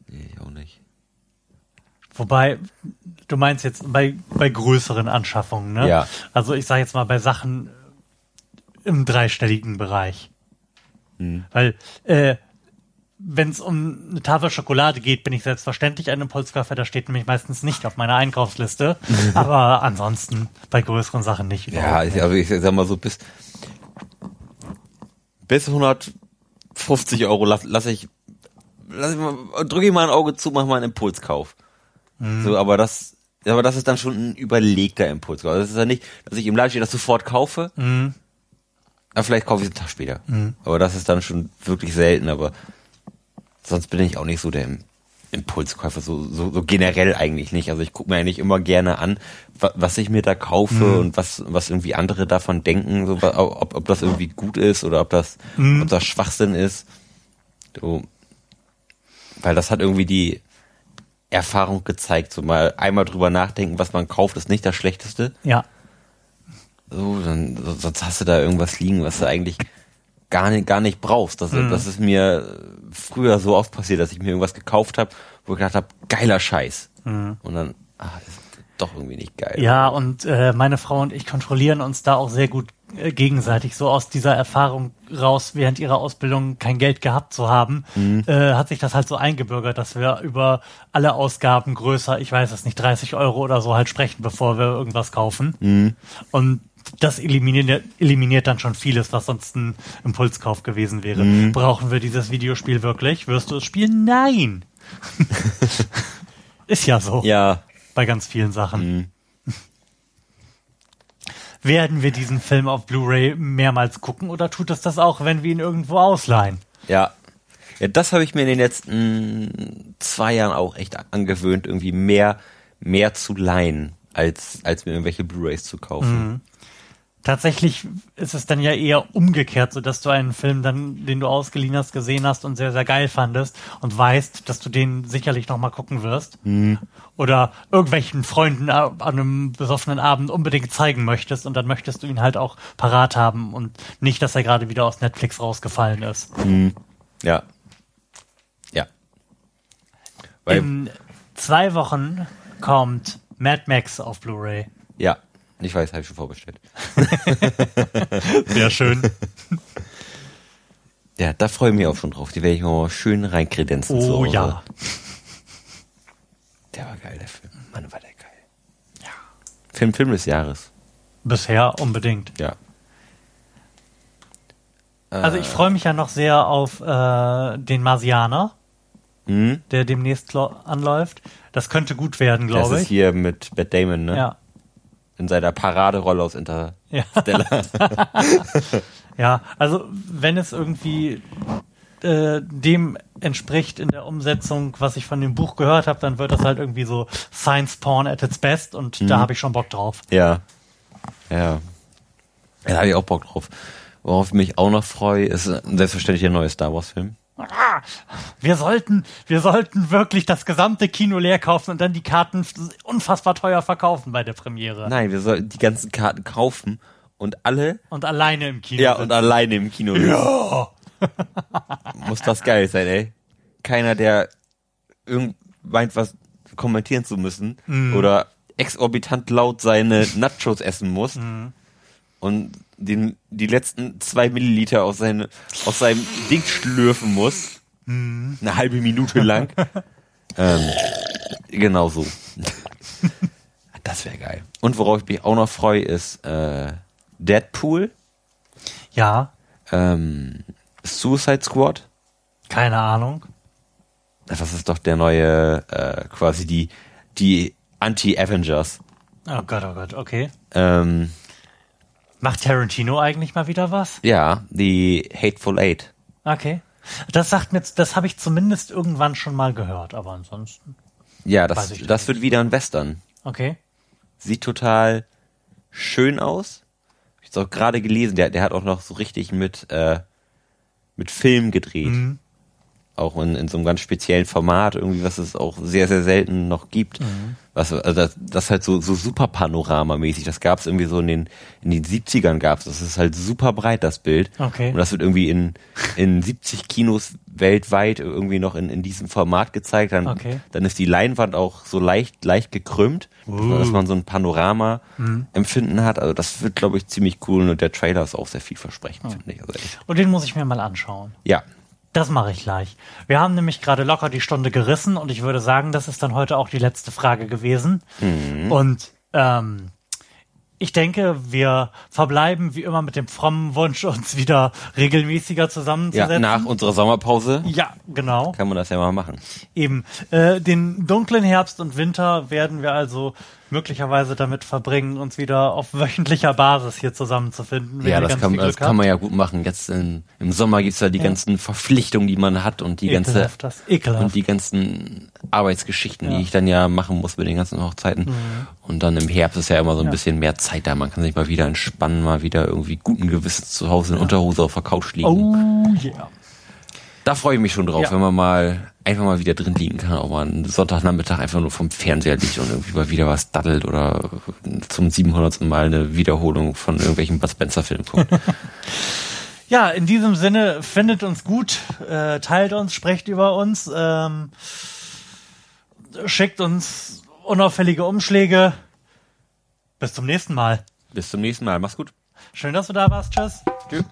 Nee, ich auch nicht. Wobei, du meinst jetzt bei, bei größeren Anschaffungen, ne? Ja. Also ich sage jetzt mal bei Sachen im dreistelligen Bereich. Hm. Weil, äh, wenn es um eine Tafel Schokolade geht, bin ich selbstverständlich ein Impulskäufer. Da steht nämlich meistens nicht auf meiner Einkaufsliste. [LAUGHS] Aber ansonsten bei größeren Sachen nicht. Ja, ich, also ich sag mal so, bis, bis 150 Euro lasse lass ich, lass ich mal, drücke ich mal ein Auge zu, mach mal einen Impulskauf. So, aber das, aber das ist dann schon ein überlegter Impulskauf. Also Das ist ja nicht, dass ich im Laden stehe, das sofort kaufe. Aber vielleicht kaufe ich es einen Tag später. Aber das ist dann schon wirklich selten, aber sonst bin ich auch nicht so der Im- Impulskäufer, so, so, so generell eigentlich nicht. Also ich gucke mir eigentlich immer gerne an, wa- was ich mir da kaufe und was, was irgendwie andere davon denken, so, ob, ob das irgendwie gut ist oder ob das, ob das Schwachsinn ist. So, weil das hat irgendwie die Erfahrung gezeigt, so mal einmal drüber nachdenken, was man kauft, ist nicht das Schlechteste. Ja. So, dann, so- sonst hast du da irgendwas liegen, was du eigentlich gar nicht, gar nicht brauchst. Das, Mhm. das ist mir früher so oft passiert, dass ich mir irgendwas gekauft habe, wo ich gedacht habe, geiler Scheiß. Und dann, ah, ist doch irgendwie nicht geil. Mhm. Ja, und äh, meine Frau und ich kontrollieren uns da auch sehr gut äh, gegenseitig. So aus dieser Erfahrung raus, während ihrer Ausbildung kein Geld gehabt zu haben, äh, hat sich das halt so eingebürgert, dass wir über alle Ausgaben größer, ich weiß es nicht, 30 Euro oder so halt sprechen, bevor wir irgendwas kaufen. Und das eliminiert, eliminiert dann schon vieles, was sonst ein Impulskauf gewesen wäre. Brauchen wir dieses Videospiel wirklich? Wirst du es spielen? Nein! [LAUGHS] Ist ja so Ja, bei ganz vielen Sachen. [LAUGHS] Werden wir diesen Film auf Blu-ray mehrmals gucken oder tut es das auch, wenn wir ihn irgendwo ausleihen? ja. Ja, das habe ich mir in den letzten zwei Jahren auch echt angewöhnt, irgendwie mehr, mehr zu leihen, als, als mir irgendwelche Blu-Rays zu kaufen. Tatsächlich ist es dann ja eher umgekehrt, so dass du einen Film dann, den du ausgeliehen hast, gesehen hast und sehr, sehr geil fandest und weißt, dass du den sicherlich noch mal gucken wirst. Oder irgendwelchen Freunden an einem besoffenen Abend unbedingt zeigen möchtest und dann möchtest du ihn halt auch parat haben und nicht, dass er gerade wieder aus Netflix rausgefallen ist. Ja. Ja. Weil, In zwei Wochen kommt Mad Max auf Blu-ray. ja, ich weiß, habe ich schon vorbestellt. [LAUGHS] Sehr schön. Ja, da freue ich mich auch schon drauf. Die werde ich mal schön reinkredenzen. zu Oh ja. Der war geil, der Film. Mann, war der geil. Ja. Film, Film des Jahres. Bisher unbedingt. Ja. Also ich freue mich ja noch sehr auf äh, den Marsianer, Mhm. der demnächst anläuft. Das könnte gut werden, Das glaube ist ich. hier mit Matt Damon, ne? Ja. In seiner Paraderolle aus Interstellar. Ja. [LAUGHS] ja, also wenn es irgendwie äh, dem entspricht in der Umsetzung, was ich von dem Buch gehört habe, dann wird das halt irgendwie so Science Porn at its best und da habe ich schon Bock drauf. Ja. Ja. Da habe ich auch Bock drauf. Worauf ich mich auch noch freue, ist selbstverständlich ein neuer Star Wars Film. Wir sollten, wir sollten wirklich das gesamte Kino leer kaufen und dann die Karten unfassbar teuer verkaufen bei der Premiere. Nein, wir sollten die ganzen Karten kaufen und alle, Und alleine im Kino. ja, sitzen. und alleine im Kino. Ja. [LAUGHS] Muss das geil sein, ey. Keiner, der irgend meint, was kommentieren zu müssen oder exorbitant laut seine Nachos essen muss und den, die letzten zwei Milliliter aus, seine, aus seinem Ding schlürfen muss. Eine halbe Minute lang. [LAUGHS] ähm, genau so. das wäre geil. Und worauf ich mich auch noch freue, ist äh, Deadpool, ja, ähm, Suicide Squad. keine Ahnung. Das ist doch der neue, äh, quasi die, die Anti-Avengers. Oh Gott, oh Gott, okay. Ähm, Macht Tarantino eigentlich mal wieder was? ja, die Hateful Eight. Okay. Das sagt mir, das habe ich zumindest irgendwann schon mal gehört, aber ansonsten. Ja, das, ich das wird wieder ein Western. Okay. Sieht total schön aus. Ich habe auch gerade gelesen, der, der hat auch noch so richtig mit, äh, mit Film gedreht. Mhm. Auch in, in so einem ganz speziellen Format, irgendwie, was es auch sehr, sehr selten noch gibt. Mhm. Was, also das, das halt so, so super panoramamäßig. Das gab es irgendwie so in den, in den 70ern gab's. Das ist halt super breit, das Bild. Okay. Und das wird irgendwie in, in 70 Kinos weltweit irgendwie noch in, in diesem Format gezeigt. Dann, Okay. dann ist die Leinwand auch so leicht, leicht gekrümmt, Uh. dass man so ein Panorama Mhm. empfinden hat. Also das wird, glaube ich, ziemlich cool und der Trailer ist auch sehr vielversprechend, finde ich. Also. Und den muss ich mir mal anschauen. Ja, Das mache ich gleich. Wir haben nämlich gerade locker die Stunde gerissen und ich würde sagen, das ist dann heute auch die letzte Frage gewesen. Und ähm, ich denke, wir verbleiben wie immer mit dem frommen Wunsch, uns wieder regelmäßiger ja zusammenzusetzen. nach unserer Sommerpause ja, genau. kann man das ja mal machen. Eben. Äh, den dunklen Herbst und Winter werden wir also möglicherweise damit verbringen, uns wieder auf wöchentlicher Basis hier zusammenzufinden. Ja, das kann, das kann man ja gut machen. Jetzt in, im Sommer gibt's ja die ganzen Verpflichtungen, die man hat und die habt. ganze Ekelhaft, das ekelhaft. und die ganzen Arbeitsgeschichten, Ja. Mhm. die ich dann ja machen muss mit den ganzen Hochzeiten. Und dann im Herbst ist ja immer so ein bisschen mehr Zeit da. Man kann sich mal wieder entspannen, mal wieder irgendwie guten Gewissens zu Hause in Unterhose auf der Couch liegen. oh yeah. Da freue ich mich schon drauf, Ja. wenn man mal einfach mal wieder drin liegen kann, auch mal einen Sonntagnachmittag einfach nur vom Fernseher liegt und irgendwie mal wieder was daddelt oder zum 700. Mal eine Wiederholung von irgendwelchen Bud Spencer Filmen guckt. [LAUGHS] Ja, in diesem Sinne, findet uns gut, äh, teilt uns, sprecht über uns, ähm, schickt uns unauffällige Umschläge. Bis zum nächsten Mal. Bis zum nächsten Mal. Mach's gut. Schön, dass du da warst. Tschüss. Tschüss.